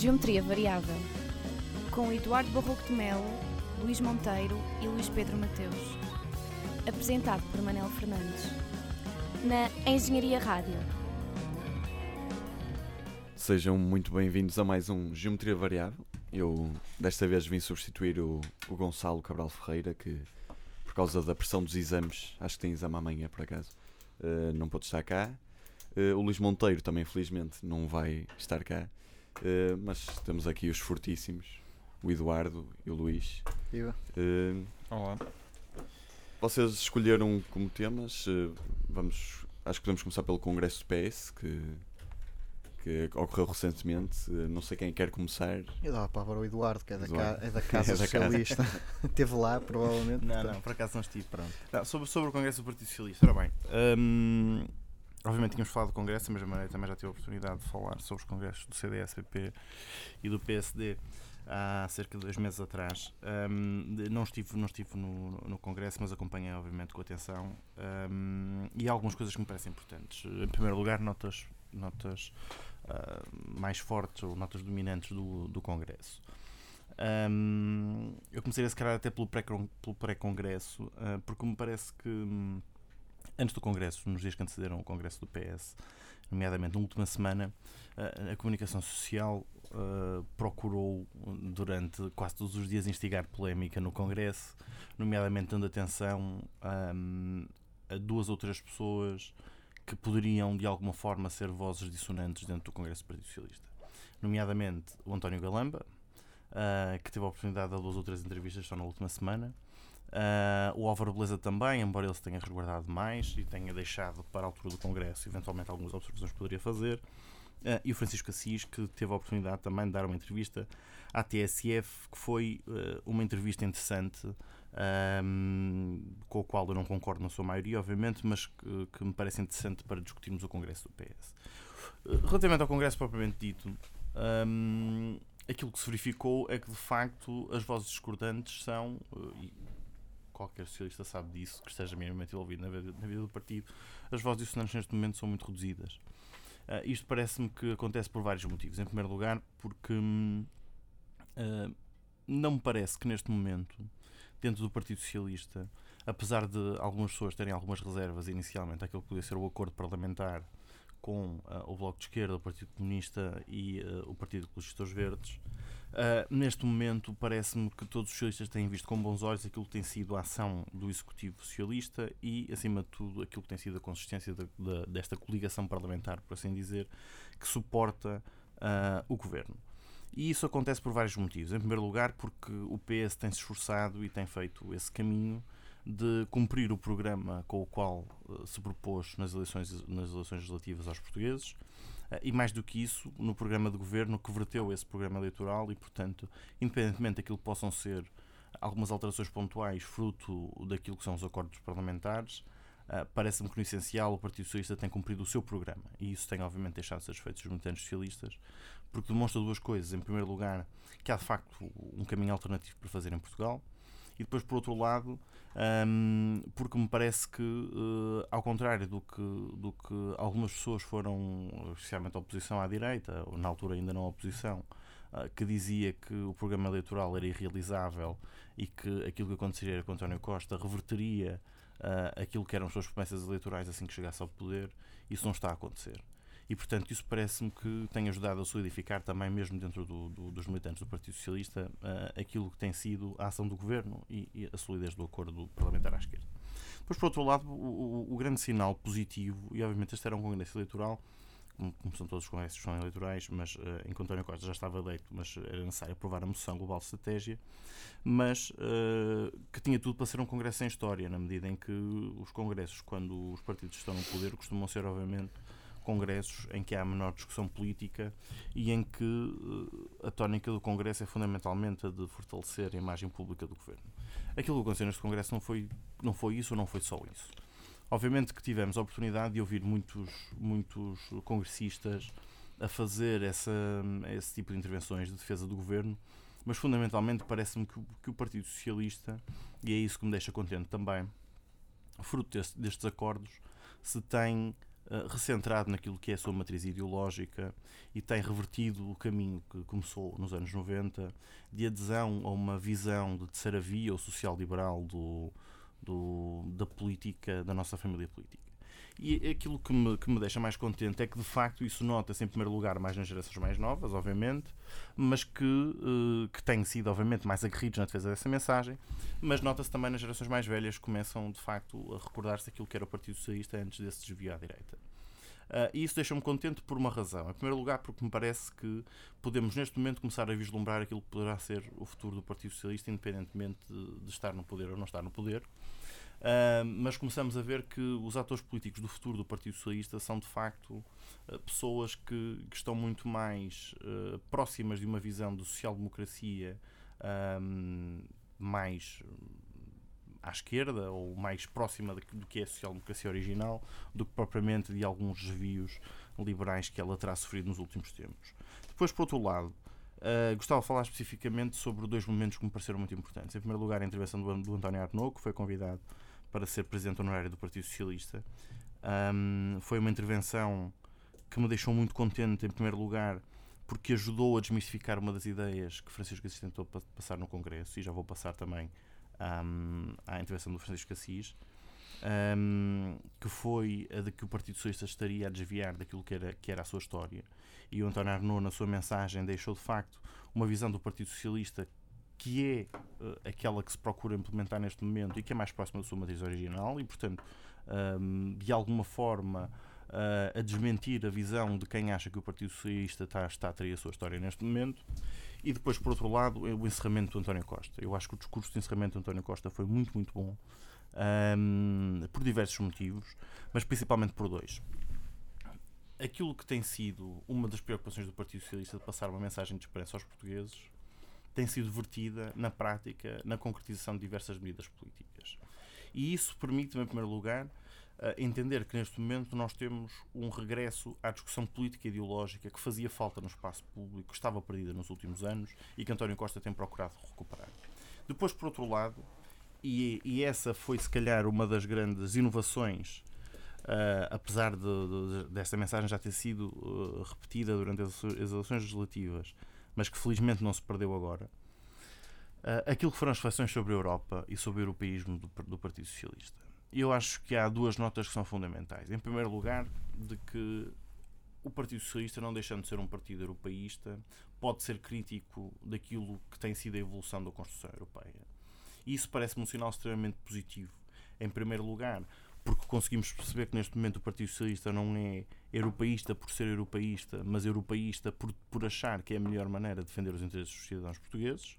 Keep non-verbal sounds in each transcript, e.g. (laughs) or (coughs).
Geometria Variável, com Eduardo Barroco de Melo, Luís Monteiro e Luís Pedro Mateus. Apresentado por Manel Fernandes. Na Engenharia Rádio. Sejam muito bem-vindos a mais um Geometria Variável. Eu desta vez vim substituir o, o Gonçalo Cabral Ferreira, que por causa da pressão dos exames, acho que tem exame amanhã por acaso, uh, não pode estar cá. Uh, o Luís Monteiro também, felizmente, não vai estar cá. Uh, mas temos aqui os fortíssimos, o Eduardo e o Luís. Viva. Uh, Olá. Vocês escolheram como temas, uh, vamos, acho que podemos começar pelo Congresso do PS, que, que ocorreu recentemente. não sei quem quer começar. Eu dava para o Eduardo, que é da, Eduardo. ca- é da (laughs) Casa É da casa. Socialista. (laughs) Esteve lá, provavelmente. Não, portanto, não, por acaso não estive. Pronto. Não, sobre, sobre o Congresso do Partido Socialista, ora bem. hum, obviamente tínhamos falado do Congresso, da mesma maneira também já tive a oportunidade de falar sobre os congressos do CDS, PP e do PSD há cerca de dois meses atrás. De- não estive, não estive no, no Congresso, mas acompanhei obviamente com atenção. Hum, e há algumas coisas que me parecem importantes. Em primeiro lugar, notas, notas ah, mais fortes ou notas dominantes do, do Congresso. Hum, eu começaria se calhar até pelo pré-con- pelo pré-congresso, ah, porque me parece que hum, antes do congresso, nos dias que antecederam o congresso do PS, nomeadamente na última semana, a comunicação social ah, procurou durante quase todos os dias instigar polémica no congresso, nomeadamente dando atenção hum, a duas ou três pessoas que poderiam de alguma forma ser vozes dissonantes dentro do Congresso do Partido Socialista. Nomeadamente o António Galamba, ah, que teve a oportunidade de duas ou três entrevistas só na última semana. Ah, o Álvaro Beleza também, embora ele se tenha resguardado mais e tenha deixado para a altura do Congresso, eventualmente algumas observações que poderia fazer. Ah, e o Francisco Assis, que teve a oportunidade também de dar uma entrevista à TSF, que foi ah, uma entrevista interessante, ahm, com a qual eu não concordo na sua maioria, obviamente, mas que, que me parece interessante para discutirmos o Congresso do PS. Relativamente ao Congresso propriamente dito, ahm, aquilo que se verificou é que de facto as vozes discordantes são, qualquer socialista sabe disso, que esteja minimamente envolvido na vida, na vida do partido, as vozes dissonantes neste momento são muito reduzidas. Ah, isto parece-me que acontece por vários motivos. Em primeiro lugar, porque ah, não me parece que neste momento, dentro do Partido Socialista, apesar de algumas pessoas terem algumas reservas inicialmente àquilo que podia ser o acordo parlamentar com ah, o Bloco de Esquerda, o Partido Comunista e ah, o Partido Ecologistas Verdes, ah, neste momento parece-me que todos os socialistas têm visto com bons olhos aquilo que tem sido a ação do Executivo Socialista e, acima de tudo, aquilo que tem sido a consistência da- da- desta coligação parlamentar, por assim dizer, que suporta o Governo. E isso acontece por vários motivos. Em primeiro lugar, porque o PS tem se esforçado e tem feito esse caminho de cumprir o programa com o qual eh, se propôs nas eleições, nas eleições legislativas aos portugueses. Eh, E mais do que isso, no programa de governo que verteu esse programa eleitoral e, portanto, independentemente daquilo que possam ser algumas alterações pontuais fruto daquilo que são os acordos parlamentares, ah, parece-me que no essencial o Partido Socialista tem cumprido o seu programa e isso tem obviamente deixado satisfeitos os militantes socialistas porque demonstra duas coisas. Em primeiro lugar, que há de facto um caminho alternativo para fazer em Portugal e depois, por outro lado, hum, porque me parece que, eh, ao contrário do que, do que algumas pessoas foram, especialmente a oposição à direita, ou na altura ainda não a oposição, ah, que dizia que o programa eleitoral era irrealizável e que aquilo que aconteceria com António Costa reverteria ah, aquilo que eram as suas promessas eleitorais assim que chegasse ao poder, isso não está a acontecer. E, portanto, isso parece-me que tem ajudado a solidificar também, mesmo dentro do- do- dos militantes do Partido Socialista, ah, aquilo que tem sido a ação do governo e, e a solidez do acordo parlamentar à esquerda. Depois, por outro lado, o, o- o grande sinal positivo, e obviamente este era um congresso eleitoral, como, são todos os congressos são eleitorais, mas uh, enquanto António Costa já estava eleito, mas era necessário aprovar a moção global de estratégia, mas eh, que tinha tudo para ser um congresso sem história, na medida em que os congressos, quando os partidos estão no poder, costumam ser, obviamente, congressos em que há menor discussão política e em que eh, a tónica do congresso é fundamentalmente a de fortalecer a imagem pública do governo. Aquilo que aconteceu neste congresso não foi, não foi isso ou não foi só isso. Obviamente que tivemos a oportunidade de ouvir muitos, muitos congressistas a fazer essa, esse tipo de intervenções de defesa do governo, mas fundamentalmente parece-me que, que o Partido Socialista, e é isso que me deixa contente também, fruto deste- destes acordos, se tem uh, recentrado naquilo que é a sua matriz ideológica e tem revertido o caminho que começou nos anos 90 de adesão a uma visão de terceira via ou social-liberal do, do, da política, da nossa família política. E aquilo que me, que me deixa mais contente é que, de facto, isso nota-se, em primeiro lugar, mais nas gerações mais novas, obviamente, mas que, uh, que têm sido, obviamente, mais aguerridos na defesa dessa mensagem, mas nota-se também nas gerações mais velhas que começam, de facto, a recordar-se daquilo que era o Partido Socialista antes desse desvio à direita. Uh, e isso deixa-me contente por uma razão. Em primeiro lugar, porque me parece que podemos, neste momento, começar a vislumbrar aquilo que poderá ser o futuro do Partido Socialista, independentemente de, de estar no poder ou não estar no poder. Uh, mas começamos a ver que os atores políticos do futuro do Partido Socialista são de facto uh, pessoas que, que, estão muito mais uh, próximas de uma visão de social-democracia mais à esquerda ou mais próxima do que é a social-democracia original do que propriamente de alguns desvios liberais que ela terá sofrido nos últimos tempos. Depois, por outro lado, Uh, gostava de falar especificamente sobre dois momentos que me pareceram muito importantes. Em primeiro lugar, a intervenção do, do António Arnaud, que foi convidado para ser presidente honorário do Partido Socialista. Um, foi uma intervenção que me deixou muito contente, em primeiro lugar, porque ajudou a desmistificar uma das ideias que Francisco Assis tentou passar no Congresso, e já vou passar também um, à intervenção do Francisco Assis, um, que foi a de que o Partido Socialista estaria a desviar daquilo que era, que era a sua história. E o António Arnaud, na sua mensagem, deixou de facto uma visão do Partido Socialista que é uh, aquela que se procura implementar neste momento e que é mais próxima da sua matriz original e, portanto, um, de alguma forma uh, a desmentir a visão de quem acha que o Partido Socialista está, está a ter a sua história neste momento. E depois, por outro lado, o encerramento do António Costa. Eu acho que o discurso de encerramento do António Costa foi muito, muito bom, um, por diversos motivos, mas principalmente por dois. Aquilo que tem sido uma das preocupações do Partido Socialista de passar uma mensagem de esperança aos portugueses tem sido vertida na prática, na concretização de diversas medidas políticas. E isso permite-me, em primeiro lugar, entender que neste momento nós temos um regresso à discussão política e ideológica que fazia falta no espaço público, que estava perdida nos últimos anos e que António Costa tem procurado recuperar. Depois, por outro lado, e, e essa foi se calhar uma das grandes inovações Uh, apesar de, de, desta mensagem já ter sido uh, repetida durante as, as, eleições legislativas, mas que felizmente não se perdeu agora, uh, aquilo que foram as reflexões sobre a Europa e sobre o europeísmo do, do Partido Socialista. Eu acho que há duas notas que são fundamentais. Em primeiro lugar, de que o Partido Socialista, não deixando de ser um partido europeísta, pode ser crítico daquilo que tem sido a evolução da construção europeia. E isso parece-me um sinal extremamente positivo. Em primeiro lugar, porque conseguimos perceber que neste momento o Partido Socialista não é europeísta por ser europeísta, mas europeísta por, por achar que é a melhor maneira de defender os interesses dos cidadãos portugueses,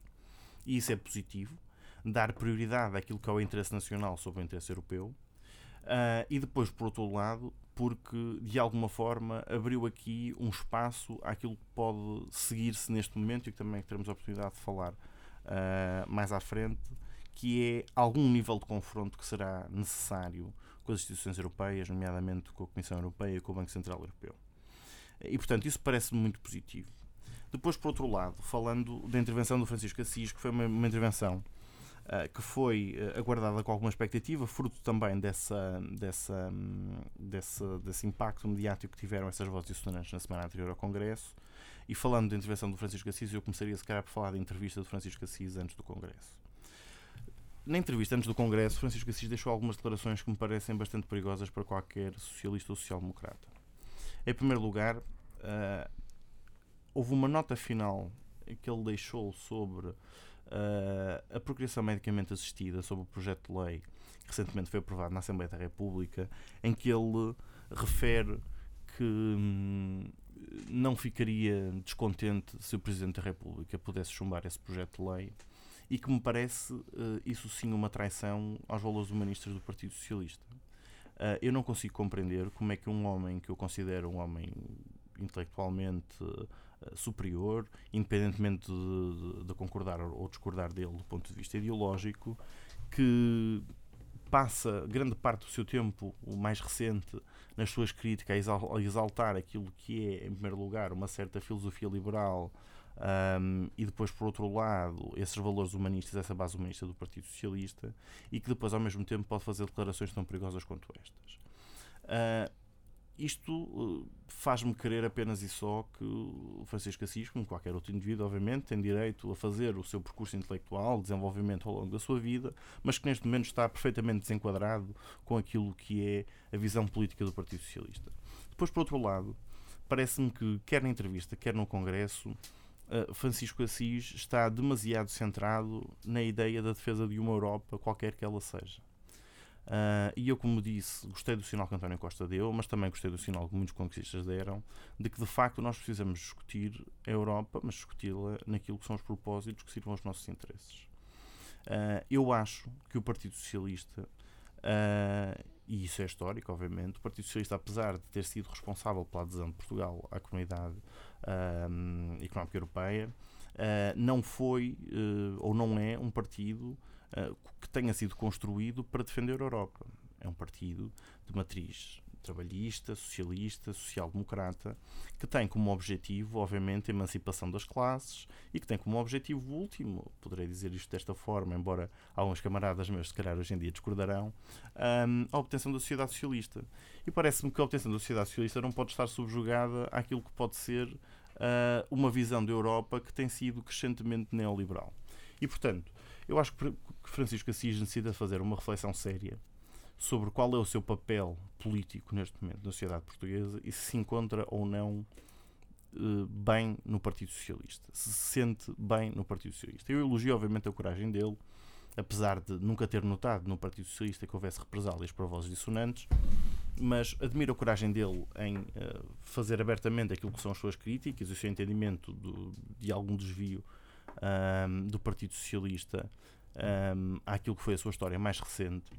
e isso é positivo. Dar prioridade àquilo que é o interesse nacional sobre o interesse europeu. Uh, e depois, por outro lado, porque de alguma forma abriu aqui um espaço àquilo que pode seguir-se neste momento e que também teremos a oportunidade de falar uh, mais à frente, que é algum nível de confronto que será necessário com as instituições europeias, nomeadamente com a Comissão Europeia e com o Banco Central Europeu. E, portanto, isso parece muito positivo. Depois, por outro lado, falando da intervenção do Francisco Assis, que foi uma, uma intervenção uh, que foi uh, aguardada com alguma expectativa, fruto também dessa, dessa, um, dessa, desse impacto mediático que tiveram essas vozes dissonantes na semana anterior ao Congresso. E falando da intervenção do Francisco Assis, eu começaria, se calhar, por falar da entrevista do Francisco Assis antes do Congresso. Na entrevista antes do Congresso, Francisco Assis deixou algumas declarações que me parecem bastante perigosas para qualquer socialista ou social-democrata. Em primeiro lugar, uh, houve uma nota final que ele deixou sobre uh, a procriação medicamente assistida, sobre o projeto de lei que recentemente foi aprovado na Assembleia da República, em que ele refere que hum, não ficaria descontente se o Presidente da República pudesse chumbar esse projeto de lei e que me parece uh, isso sim uma traição aos valores humanistas do Partido Socialista. Uh, eu não consigo compreender como é que um homem que eu considero um homem intelectualmente uh, superior, independentemente de, de, de, concordar ou discordar dele do ponto de vista ideológico, que passa grande parte do seu tempo, o mais recente, nas suas críticas a exaltar aquilo que é, em primeiro lugar, uma certa filosofia liberal um, e depois, por outro lado, esses valores humanistas, essa base humanista do Partido Socialista, e que depois, ao mesmo tempo, pode fazer declarações tão perigosas quanto estas. Uh, isto uh, faz-me crer apenas e só que o Francisco Assis, como qualquer outro indivíduo, obviamente, tem direito a fazer o seu percurso intelectual, desenvolvimento ao longo da sua vida, mas que neste momento está perfeitamente desenquadrado com aquilo que é a visão política do Partido Socialista. Depois, por outro lado, parece-me que, quer na entrevista, quer no Congresso, uh, Francisco Assis está demasiado centrado na ideia da defesa de uma Europa, qualquer que ela seja. Uh, e eu, como disse, gostei do sinal que António Costa deu, mas também gostei do sinal que muitos conquistas deram, de que de facto nós precisamos discutir a Europa, mas discuti-la naquilo que são os propósitos que sirvam aos nossos interesses. Uh, eu acho que o Partido Socialista, uh, e isso é histórico, obviamente, o Partido Socialista, apesar de ter sido responsável pela adesão de Portugal à Comunidade Económica Europeia, não foi ou não é um partido uh, que tenha sido construído para defender a Europa. É um partido de matriz trabalhista, socialista, social-democrata, que tem como objetivo, obviamente, a emancipação das classes e que tem como objetivo último, poderei dizer isto desta forma, embora alguns camaradas meus, se calhar, hoje em dia discordarão, a obtenção da sociedade socialista. E parece-me que a obtenção da sociedade socialista não pode estar subjugada àquilo que pode ser uh, uma visão da Europa que tem sido crescentemente neoliberal. E, portanto, eu acho que Francisco Assis necessita fazer uma reflexão séria sobre qual é o seu papel político neste momento na sociedade portuguesa e se se encontra ou não uh, bem no Partido Socialista, se se sente bem no Partido Socialista. Eu elogio, obviamente, a coragem dele, apesar de nunca ter notado no Partido Socialista que houvesse represálias por vozes dissonantes, mas admiro a coragem dele em uh, fazer abertamente aquilo que são as suas críticas e o seu entendimento do, de algum desvio um, do Partido Socialista um, àquilo que foi a sua história mais recente.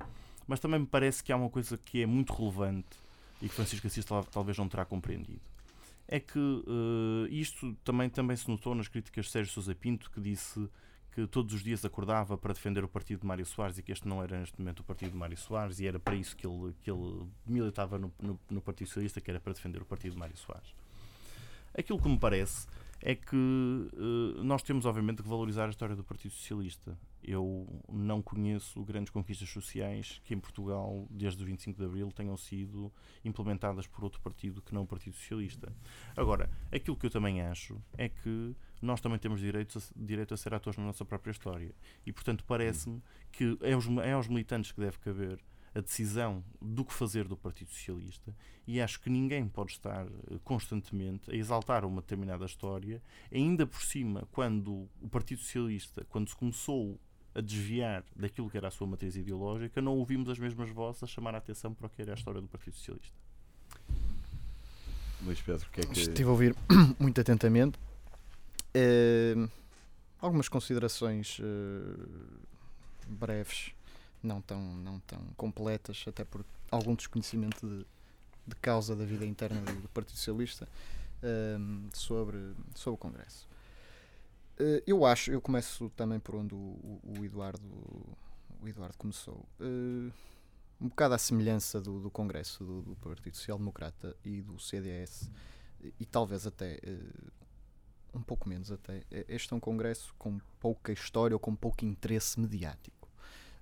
Mas também me parece que há uma coisa que é muito relevante e que Francisco Assis talvez não terá compreendido. É que uh, isto também, também se notou nas críticas de Sérgio Sousa Pinto, que disse que todos os dias acordava para defender o partido de Mário Soares e que este não era neste momento o partido de Mário Soares e era para isso que ele, que ele militava no, no, no Partido Socialista, que era para defender o partido de Mário Soares. Aquilo que me parece é que uh, nós temos, obviamente, que valorizar a história do Partido Socialista. Eu não conheço grandes conquistas sociais que em Portugal, desde o 25 de Abril, tenham sido implementadas por outro partido que não o Partido Socialista. Agora, aquilo que eu também acho é que nós também temos direito a, direito a ser atores na nossa própria história. E, portanto, parece-me que é aos, é aos militantes que deve caber a decisão do que fazer do Partido Socialista e acho que ninguém pode estar eh, constantemente a exaltar uma determinada história, ainda por cima, quando o Partido Socialista, quando se começou a desviar daquilo que era a sua matriz ideológica, não ouvimos as mesmas vozes a chamar a atenção para o que era a história do Partido Socialista. Luís Pedro, o que é que. Estive a ouvir (coughs) muito atentamente. Uh, algumas considerações uh, breves não tão, não tão completas, até por algum desconhecimento de, de causa da vida interna do, do Partido Socialista um, sobre, sobre o Congresso. Uh, eu acho, eu começo também por onde o, o Eduardo, o Eduardo começou. Uh, um bocado à semelhança do, do Congresso do, do, Partido Social Democrata e do CDS, e talvez até uh, um pouco menos até, este é um Congresso com pouca história ou com pouco interesse mediático.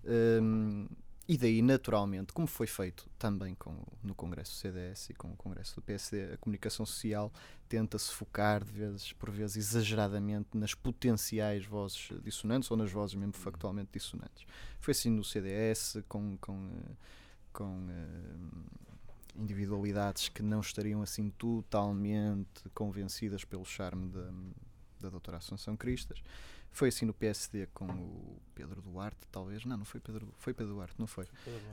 Um, e daí, naturalmente, como foi feito também com, no Congresso do CDS e com o Congresso do PSD, a comunicação social tenta-se focar, de vezes, por vezes exageradamente, nas potenciais vozes dissonantes ou nas vozes mesmo factualmente dissonantes. Foi assim no CDS, com, com, com uh, individualidades que não estariam assim totalmente convencidas pelo charme da, da doutora Assunção Cristas. Foi assim no PSD com o Pedro Duarte, talvez. Não, não foi Pedro, foi Pedro Duarte, não foi.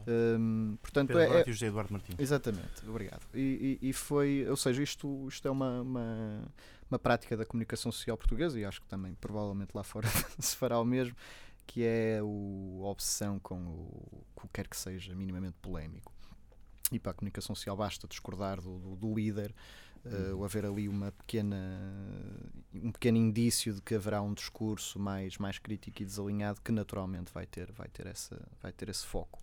Um, portanto, Pedro é, Duarte é, e José Eduardo Martins. Exatamente, obrigado. E, e, e, foi, ou seja, isto, isto é uma, uma, uma, prática da comunicação social portuguesa e acho que também provavelmente lá fora (laughs) se fará o mesmo, que é o, a obsessão com o, o que quer que seja minimamente polémico. E para a comunicação social basta discordar do, do, do líder uh, haver ali uma pequena um pequeno indício de que haverá um discurso mais mais crítico e desalinhado que naturalmente vai ter vai ter essa vai ter esse foco.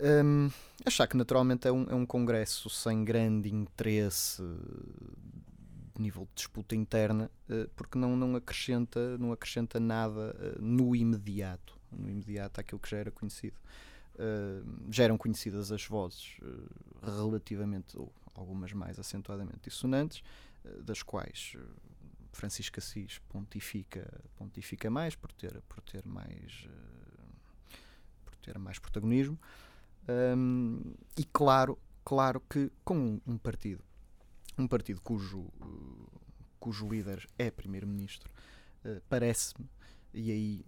Um, achar que naturalmente é um, é um congresso sem grande interesse de nível de disputa interna uh, porque não não acrescenta não acrescenta nada uh, no imediato. No imediato aquilo que já era conhecido. Uh, já eram conhecidas as vozes relativamente, ou algumas mais acentuadamente dissonantes, uh, das quais Francisco Assis pontifica, pontifica mais por ter, por ter mais por ter mais protagonismo um, e claro claro que com um, partido um partido cujo cujo líder é primeiro-ministro parece-me e aí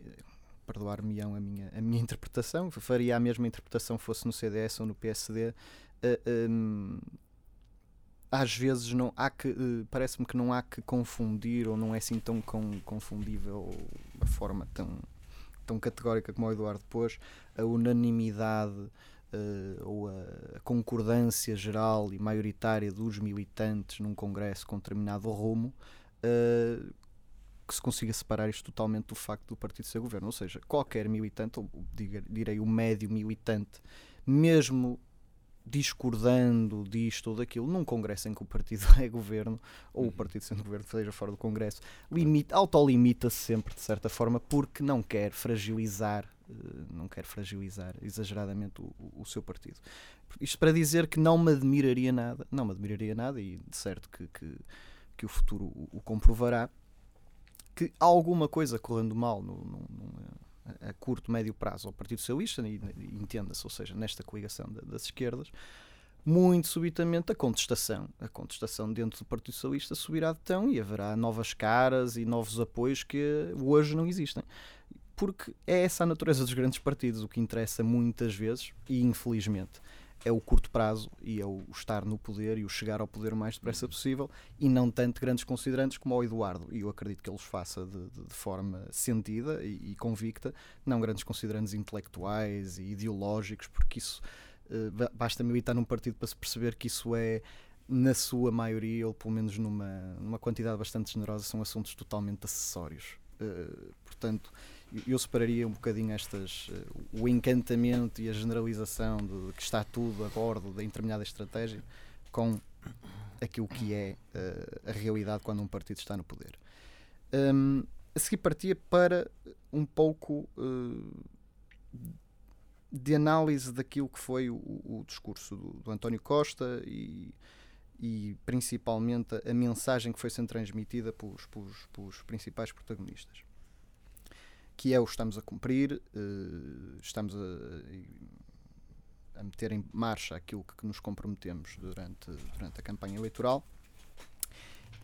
perdoar-me-ão a minha, a minha (laughs) interpretação, faria a mesma interpretação fosse no CDS ou no PSD. Uh, eh, um, às vezes não há que uh, parece-me que não há que confundir ou não é assim tão com, confundível a forma tão tão categórica como o Eduardo pôs a unanimidade uh, ou a, concordância geral e maioritária dos militantes num congresso com determinado rumo uh, que se consiga separar isto totalmente do facto do partido ser governo. Ou seja, qualquer militante, ou direi o médio militante, mesmo discordando disto ou daquilo, num congresso em que o partido (laughs) é governo, ou o uhum. partido sendo governo seja fora do congresso, limita, autolimita-se sempre de certa forma porque não quer fragilizar eh, não quer fragilizar exageradamente o, o, seu partido. Isto para dizer que não me admiraria nada, não me admiraria nada, e de certo que, que, que o futuro o, o comprovará, que alguma coisa correndo mal no, no, no, a curto, médio prazo ao Partido Socialista, e, entenda-se, ou seja, nesta coligação das esquerdas, muito subitamente a contestação, a contestação dentro do Partido Socialista subirá de tão e haverá novas caras e novos apoios que hoje não existem. Porque é essa a natureza dos grandes partidos, o que interessa muitas vezes, e infelizmente, é o curto prazo e é o estar no poder e o chegar ao poder o mais depressa possível e não tanto grandes considerantes como o Eduardo. E eu acredito que ele os faça de, de, de forma sentida e, e, convicta, não grandes considerantes intelectuais e ideológicos, porque isso uh, basta militar num partido para se perceber que isso é na sua maioria, ou pelo menos numa, numa quantidade bastante generosa, são assuntos totalmente acessórios. Uh, portanto, eu separaria um bocadinho estas uh, o encantamento e a generalização de que está tudo a bordo da determinada estratégia com aquilo que é uh, a realidade quando um partido está no poder. Um, a seguir partia para um pouco uh, de análise daquilo que foi o, o discurso do, do, António Costa e, e principalmente a, a, mensagem que foi sendo transmitida pelos, pelos, pelos principais protagonistas que é o estamos a cumprir, uh, estamos a, a, meter em marcha aquilo que, que nos comprometemos durante, durante a campanha eleitoral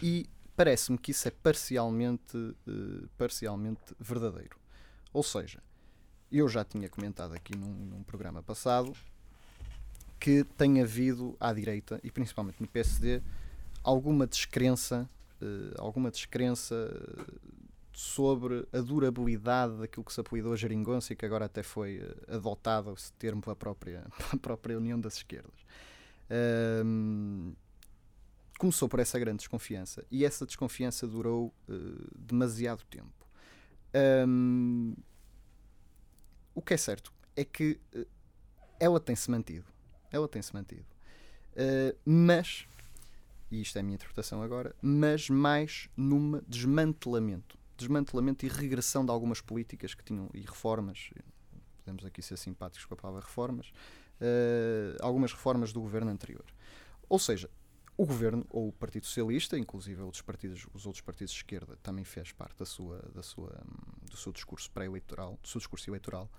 e parece-me que isso é parcialmente, uh, parcialmente verdadeiro. Ou seja, eu já tinha comentado aqui num, num programa passado que tem havido à direita, e principalmente no PSD, alguma descrença, uh, alguma descrença sobre a durabilidade daquilo que se apelidou a geringonça e que agora até foi uh, adotado esse termo pela própria, (laughs) pela própria União das Esquerdas. Um, começou por essa grande desconfiança e essa desconfiança durou uh, demasiado tempo. Um, o que é certo é que uh, ela tem-se mantido. Ela tem-se mantido. Uh, mas, e isto é a minha interpretação agora, mas mais num desmantelamento desmantelamento e regressão de algumas políticas que tinham e reformas, podemos aqui ser simpáticos com a palavra reformas, uh, algumas reformas do governo anterior. Ou seja, o governo ou o Partido Socialista, inclusive outros partidos, os outros partidos de esquerda, também fez parte da sua, da sua, do seu discurso pré-eleitoral, do seu discurso eleitoral,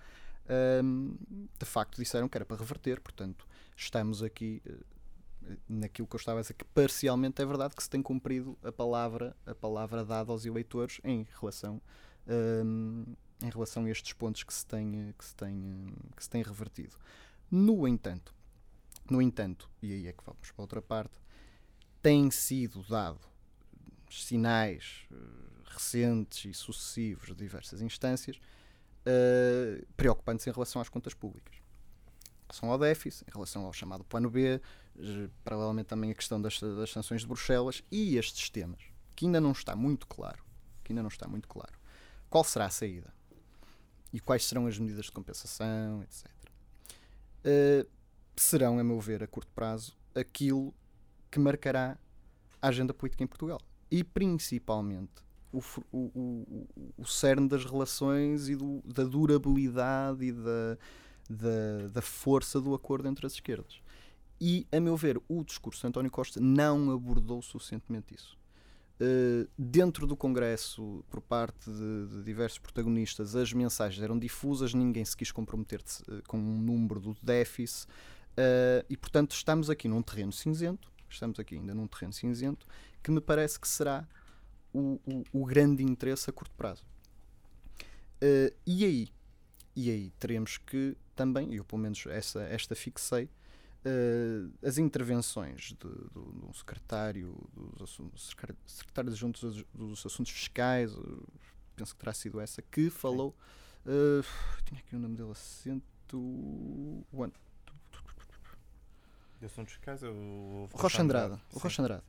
ehm, de facto disseram que era para reverter, portanto, estamos aqui uh, naquilo que eu estava a dizer, que parcialmente é verdade que se tem cumprido a palavra, a palavra dada aos eleitores em relação, um, em relação a estes pontos que se tem, que se tem, que se tem revertido. No entanto, no entanto, e aí é que vamos para outra parte, têm sido dado sinais uh, recentes e sucessivos de diversas instâncias uh, preocupantes em relação às contas públicas. Relação ao déficit, em relação ao chamado Plano B, paralelamente também a questão das, das sanções de Bruxelas e estes temas, que ainda não está muito claro, que ainda não está muito claro, qual será a saída e quais serão as medidas de compensação, etc. Uh, eh, serão, a meu ver, a curto prazo, aquilo que marcará a agenda política em Portugal. E principalmente o, o, o, o cerne das relações e do, da durabilidade e da, da, da força do acordo entre as esquerdas. E, a meu ver, o discurso de António Costa não abordou suficientemente isso. Uh, dentro do Congresso, por parte de, de, diversos protagonistas, as mensagens eram difusas, ninguém se quis comprometer uh, com um número do déficit, uh, e portanto estamos aqui num terreno cinzento, estamos aqui ainda num terreno cinzento, que me parece que será o, o, o grande interesse a curto prazo. e aí? E aí teremos que também, eu pelo menos essa, esta fixei, Uh, as intervenções de, do, do, secretário dos assuntos, secretário adjunto dos, dos assuntos fiscais, uh, penso que terá sido essa, que falou. Uh, tinha aqui o nome dele assento. One. De assuntos fiscais o Rocha Andrade. O Rocha Andrade.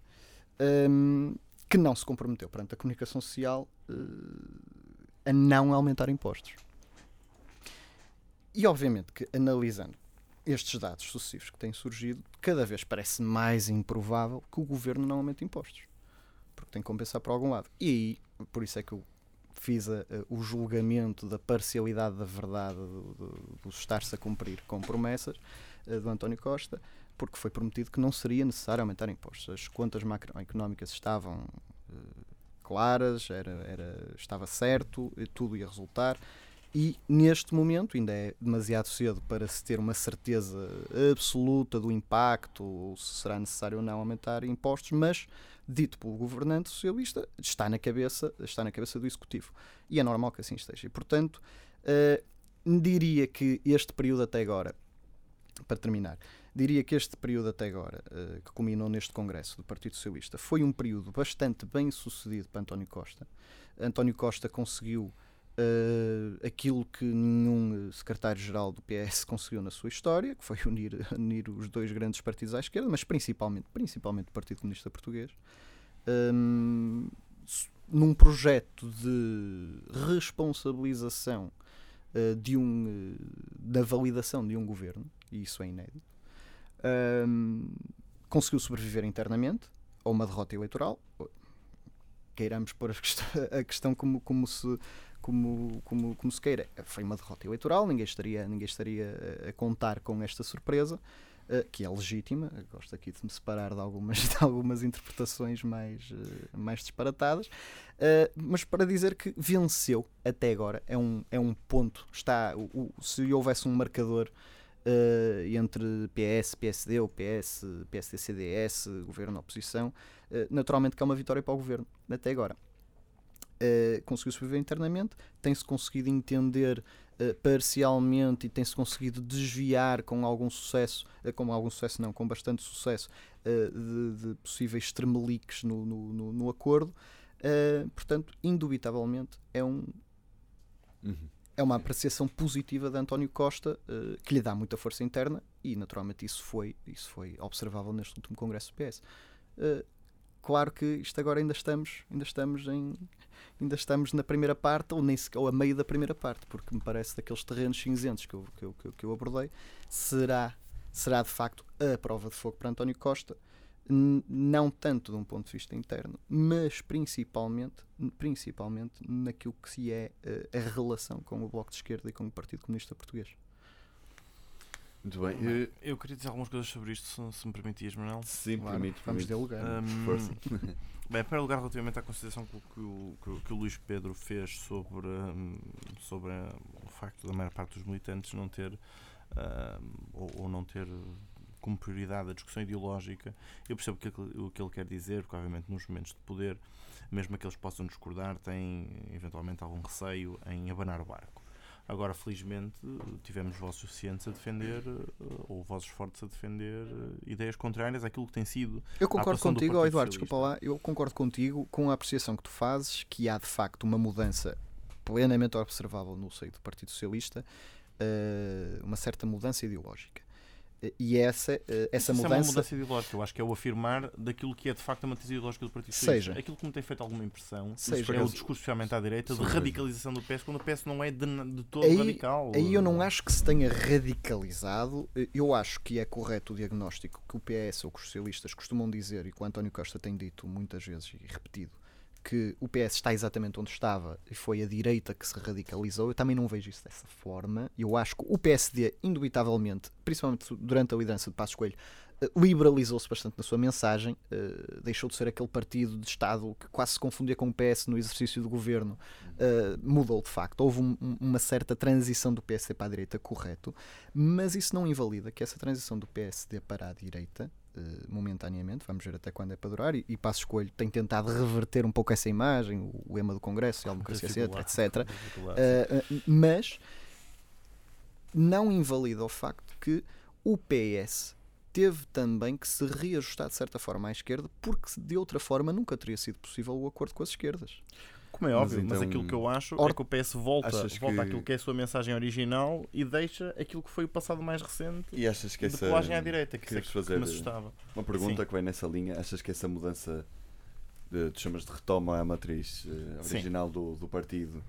Um, que não se comprometeu perante a comunicação social a não aumentar impostos. E obviamente que analisando estes dados sucessivos que têm surgido, cada vez parece mais improvável que o governo não aumente impostos. Porque tem que compensar por algum lado. E aí, por isso é que eu fiz a, a, o julgamento da parcialidade da verdade do, do, do estar-se a cumprir com promessas uh, do António Costa, porque foi prometido que não seria necessário aumentar impostos. As contas macroeconómicas estavam uh, claras, era, era, estava certo, tudo ia resultar. E neste momento ainda é demasiado cedo para se ter uma certeza absoluta do impacto ou se será necessário ou não aumentar impostos, mas dito pelo governante socialista está na cabeça está na cabeça do executivo e é normal que assim esteja. E portanto uh, diria que este período até agora, para terminar, diria que este período até agora uh, que culminou neste congresso do Partido Socialista foi um período bastante bem sucedido para António Costa. António Costa conseguiu uh, aquilo que nenhum secretário-geral do PS (laughs) conseguiu na sua história, que foi unir, (laughs) unir os dois grandes partidos à esquerda, mas principalmente, principalmente o Partido Comunista Português, um, num projeto de responsabilização uh, de um, da validação de um governo, e isso é inédito, um, conseguiu sobreviver internamente a uma derrota eleitoral. Queiramos pôr a questão, (laughs) a questão como, como se como, como, como se queira. Foi uma derrota eleitoral, ninguém estaria, ninguém estaria a contar com esta surpresa, uh, que é legítima. Gosto aqui de me separar de algumas, (laughs) de algumas interpretações mais, uh, mais disparatadas, uh, mas para dizer que venceu até agora, é um, é um ponto. Está, o, se houvesse um marcador. Entre PS, PSD ou PS, PSD, CDS, governo, oposição, naturalmente que é uma vitória para o governo, até agora. Uh, conseguiu sobreviver internamente, tem-se conseguido entender uh, parcialmente e tem-se conseguido desviar com algum sucesso, uh, com algum sucesso não, com bastante sucesso, de, de, possíveis tremeliques no, no, no, no acordo. portanto, indubitavelmente é um. Uhum. É uma apreciação positiva de António Costa que lhe dá muita força interna e, naturalmente, isso foi, isso foi observável neste último Congresso do PS claro que isto agora ainda estamos, ainda estamos em, ainda estamos na primeira parte ou nem ou a meio da primeira parte, porque me parece daqueles terrenos cinzentos que eu, que eu, que eu abordei, será, será de facto a prova de fogo para António Costa, não tanto de um ponto de vista interno, mas principalmente, principalmente naquilo que se é a, a relação com o Bloco de Esquerda e com o Partido Comunista Português. Muito bem. Eu, eu queria dizer algumas coisas sobre isto, se, se me permitias, Manuel. Sim, claro, permito. Vamos dialogar. Um, Força. (laughs) Bem, em primeiro lugar, relativamente à consideração que, que, o, que, que o Luís Pedro fez sobre, um, sobre um, o facto da maior parte dos militantes não ter ou, ou, não ter como prioridade a discussão ideológica, eu percebo que, o que ele quer dizer, porque obviamente nos momentos de poder, mesmo aqueles que possam discordar, têm eventualmente algum receio em abanar o barco. Agora, felizmente, tivemos vozes suficientes a defender, eh, ou vozes fortes a defender eh, ideias contrárias àquilo que tem sido. Eu concordo contigo, oh, Eduardo, desculpa lá, eu concordo contigo com a apreciação que tu fazes, que há de facto uma mudança plenamente observável no seio do Partido Socialista, eh, uma certa mudança ideológica. E essa, eh, essa Isso mudança. É uma mudança ideológica, eu acho que é o afirmar daquilo que é de facto a matriz ideológica do Partido Socialista. Seja. Aquilo que me tem feito alguma impressão seja. é o discurso, especialmente à direita, de radicalização do PS, quando o PS não é de, de todo aí, radical. Aí eu não acho que se tenha radicalizado. Eu acho que é correto o diagnóstico que o PS ou que os socialistas costumam dizer e que o António Costa tem dito muitas vezes e repetido que o PS está exatamente onde estava e foi a direita que se radicalizou. Eu também não vejo isso dessa forma. Eu acho que o PSD, indubitavelmente, principalmente durante a liderança de Passos Coelho, eh, liberalizou-se bastante na sua mensagem, uh, deixou de ser aquele partido de Estado que quase se confundia com o PS no exercício do governo, uh, mudou de facto. Houve um, uma certa transição do PSD para a direita, correto, mas isso não invalida que essa transição do PSD para a direita Uh, momentaneamente, vamos ver até quando é para durar, e, e Passo Escolho tem tentado reverter um pouco essa imagem, o, o do Congresso, a democracia, etc. Uh, mas não invalida o facto que o PS teve também que se reajustar de certa forma à esquerda, porque de outra forma nunca teria sido possível o acordo com as esquerdas. Como é óbvio, mas, então, mas aquilo que eu acho or... é que o PS volta, volta que... àquilo que é a sua mensagem original e deixa aquilo que foi o passado mais recente e achas que de essa... colagem à direita, que, que, que, fazer que me assustava. Uma pergunta Sim. que vem nessa linha, achas que essa mudança de, tu chamas de retoma à matriz uh, original do, do partido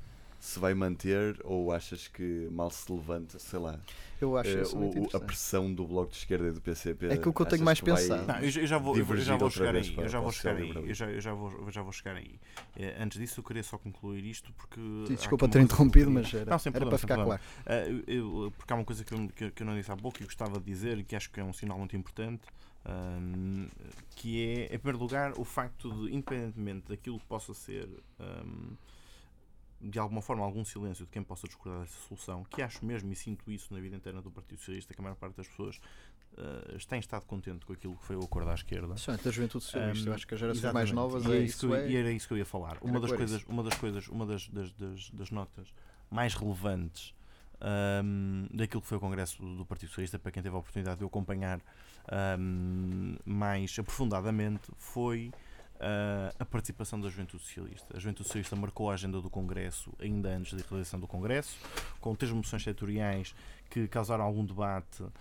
se vai manter ou achas que mal se levanta, sei lá, eu acho uh, o, a pressão do Bloco de Esquerda e do PCP? É aquilo que eu tenho mais pensado. Não, eu, eu, já vou, eu já vou chegar aí. Eu já vou chegar aí. Eu já, eu já, vou, já vou chegar aí. Uh, antes disso, eu queria só concluir isto porque. Sim, desculpa ter interrompido, mas era, não, era problema, para ficar claro. Uh, eu, porque há uma coisa que eu, que, que eu não disse há pouco e gostava de dizer e que acho que é um sinal muito importante. Um, que é, em primeiro lugar, o facto de, independentemente daquilo que possa ser um, de alguma forma, algum silêncio de quem possa discordar dessa solução, que acho mesmo e sinto isso na vida interna do Partido Socialista, que a maior parte das pessoas uh, tem estado contente com aquilo que foi o acordo à esquerda. Sim, da juventude socialista, um, eu acho que as gerações mais novas e é, isso, é... e era isso que eu ia falar. Uma das, coisas, uma das coisas, uma das, das, das, das notas mais relevantes um, daquilo que foi o Congresso do Partido Socialista, para quem teve a oportunidade de o acompanhar um, mais aprofundadamente, foi uh, a participação da Juventude Socialista. A Juventude Socialista marcou a agenda do Congresso ainda antes da realização do Congresso, com três moções setoriais que causaram algum debate uh,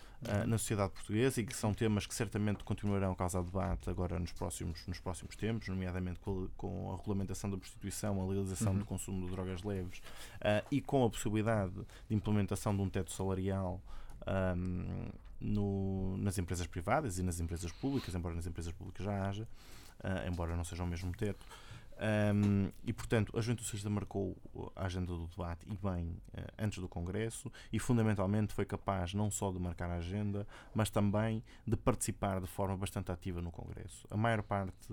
na sociedade portuguesa e que são temas que certamente continuarão a causar debate agora nos próximos, nos próximos tempos, nomeadamente com a, com a regulamentação da prostituição, a legalização uhum. do consumo de drogas leves uh, e com a possibilidade de implementação de um teto salarial. Um, no, nas empresas privadas e nas empresas públicas, embora nas empresas públicas já haja, uh, embora não seja o mesmo teto. Um, e portanto, a Juventude Socialista marcou a agenda do debate e bem uh, antes do Congresso e fundamentalmente foi capaz não só de marcar a agenda, mas também de participar de forma bastante ativa no Congresso. A maior parte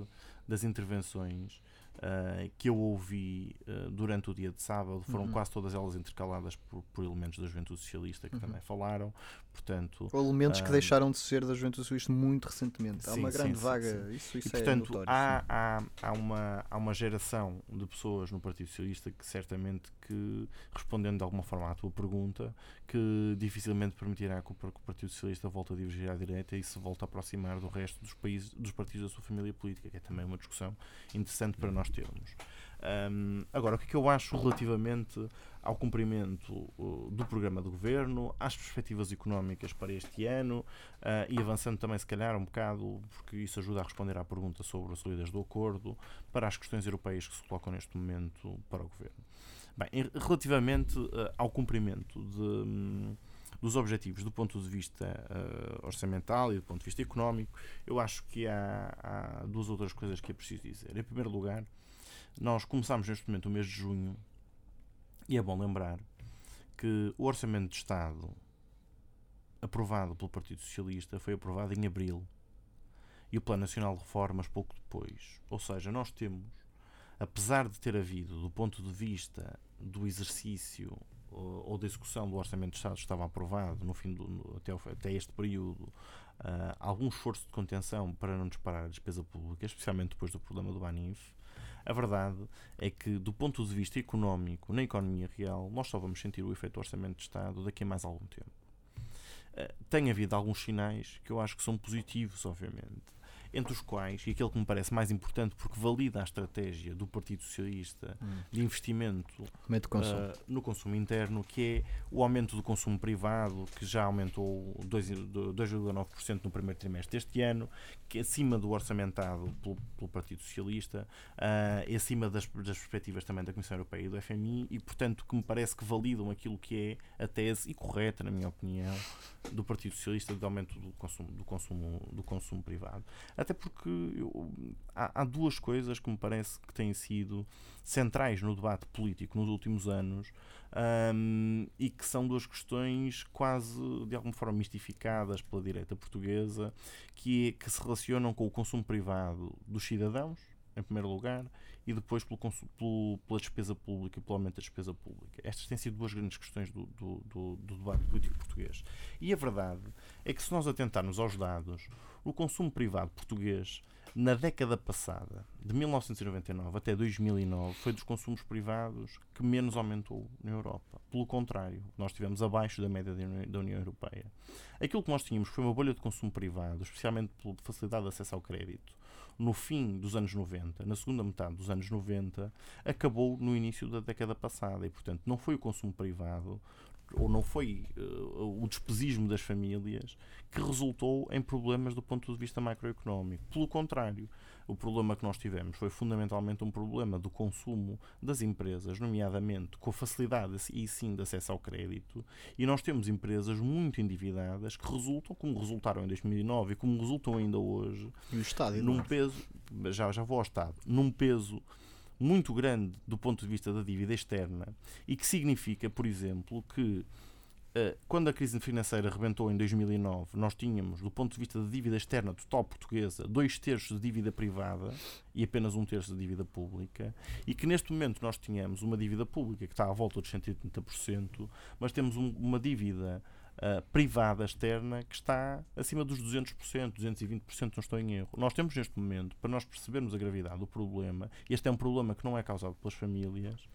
das intervenções uh, que eu ouvi uh, durante o dia de sábado foram uhum. quase todas elas intercaladas por, por, elementos da Juventude Socialista que uhum. também falaram. Portanto, Ou elementos que ah, deixaram de ser da Juventude Socialista muito recentemente. Há sim, uma grande sim, vaga. Sim, isso, isso e, é portanto, notório, há, há, há, uma, há uma geração de pessoas no Partido Socialista que certamente que, respondendo de alguma forma à tua pergunta, que dificilmente permitirá que o, que o Partido Socialista volte a divergir à direita e se volte a aproximar do resto dos países, dos partidos da sua família política, que é também uma discussão interessante para nós termos. Um, agora, o que é que eu acho relativamente ao cumprimento uh, do programa do governo, às perspectivas económicas para este ano uh, e avançando também, se calhar, um bocado, porque isso ajuda a responder à pergunta sobre a solidez do acordo, para as questões europeias que se colocam neste momento para o governo. Bem, relativamente uh, ao cumprimento de. Um, dos objetivos do ponto de vista uh, orçamental e do ponto de vista económico, eu acho que há, há duas outras coisas que é preciso dizer. Em primeiro lugar, nós começamos neste momento o mês de junho e é bom lembrar que o Orçamento de Estado aprovado pelo Partido Socialista foi aprovado em abril e o Plano Nacional de Reformas pouco depois. Ou seja, nós temos, apesar de ter havido, do ponto de vista do exercício ou, da execução do Orçamento de Estado estava aprovado no fim do, no, até, até este período, uh, algum esforço de contenção para não disparar a despesa pública, especialmente depois do problema do Banif, a verdade é que, do ponto de vista económico, na economia real, nós só vamos sentir o efeito do orçamento de Estado daqui a mais algum tempo. Uh, tem havido alguns sinais que eu acho que são positivos, obviamente entre os quais, e aquele que me parece mais importante porque valida a estratégia do Partido Socialista hum. de investimento consumo. Uh, no consumo interno, que é o aumento do consumo privado, que já aumentou 2,9% no primeiro trimestre deste ano, que é acima do orçamentado pelo, pelo Partido Socialista, uh, e acima das, das perspectivas também da Comissão Europeia e do FMI, e portanto que me parece que validam aquilo que é a tese, e correta, na minha opinião, do Partido Socialista de aumento do consumo, do consumo, do consumo privado. Até porque eu, há, há, duas coisas que me parece que têm sido centrais no debate político nos últimos anos um, e que são duas questões quase de alguma forma mistificadas pela direita portuguesa, que, é, que se relacionam com o consumo privado dos cidadãos, em primeiro lugar, e depois pelo, pelo, pela despesa pública e pelo aumento da despesa pública. Estas têm sido duas grandes questões do, do, do, do debate político português. E a verdade é que se nós atentarmos aos dados, o consumo privado português na década passada, de 1999 até 2009, foi dos consumos privados que menos aumentou na Europa. Pelo contrário, nós estivemos abaixo da média da União Europeia. Aquilo que nós tínhamos foi uma bolha de consumo privado, especialmente pela facilidade de acesso ao crédito, no fim dos anos 90, na segunda metade dos anos 90, acabou no início da década passada e, portanto, não foi o consumo privado ou não foi uh, o despesismo das famílias que resultou em problemas do ponto de vista macroeconómico. Pelo contrário, o problema que nós tivemos foi fundamentalmente um problema do consumo das empresas, nomeadamente com a facilidade e sim de acesso ao crédito, e nós temos empresas muito endividadas que resultam, como resultaram em 2009 e como resultam ainda hoje, e o Estado, num peso, já, já vou ao Estado, num peso muito grande do ponto de vista da dívida externa e que significa, por exemplo, que eh, quando a crise financeira rebentou em 2009, nós tínhamos, do ponto de vista da dívida externa total portuguesa, dois terços de dívida privada e apenas um terço de dívida pública, e que neste momento nós tínhamos uma dívida pública que está à volta dos 130%, mas temos um, uma dívida uh, privada externa que está acima dos 200%, 220%, não estou em erro. Nós temos neste momento, para nós percebermos a gravidade do problema, e este é um problema que não é causado pelas famílias,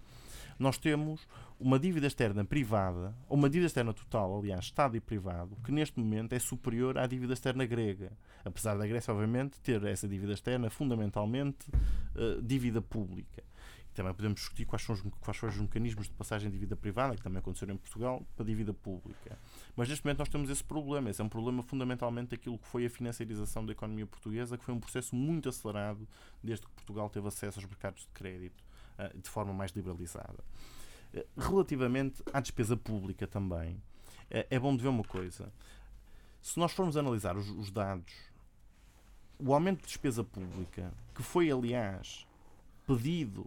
nós temos uma dívida externa privada, ou uma dívida externa total, aliás, Estado e privado, que neste momento é superior à dívida externa grega. Apesar da Grécia, obviamente, ter essa dívida externa fundamentalmente uh, dívida pública. Também podemos discutir quais são, os, quais são os mecanismos de passagem de dívida privada, que também aconteceram em Portugal, para dívida pública. Mas neste momento nós temos esse problema. Esse é um problema fundamentalmente daquilo que foi a financiarização da economia portuguesa, que foi um processo muito acelerado desde que Portugal teve acesso aos mercados de crédito uh, de forma mais liberalizada. Uh, relativamente à despesa pública também, uh, é bom de ver uma coisa. Se nós formos analisar os, os dados, o aumento de despesa pública, que foi aliás pedido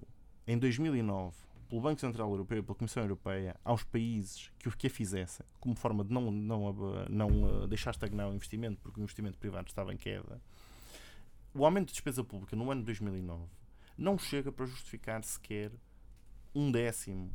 em 2009 pelo Banco Central Europeu e pela Comissão Europeia aos países que o que a fizessem, como forma de não, não, não deixar estagnar o investimento, porque o investimento privado estava em queda, o aumento de despesa pública no ano de 2009 não chega para justificar sequer um décimo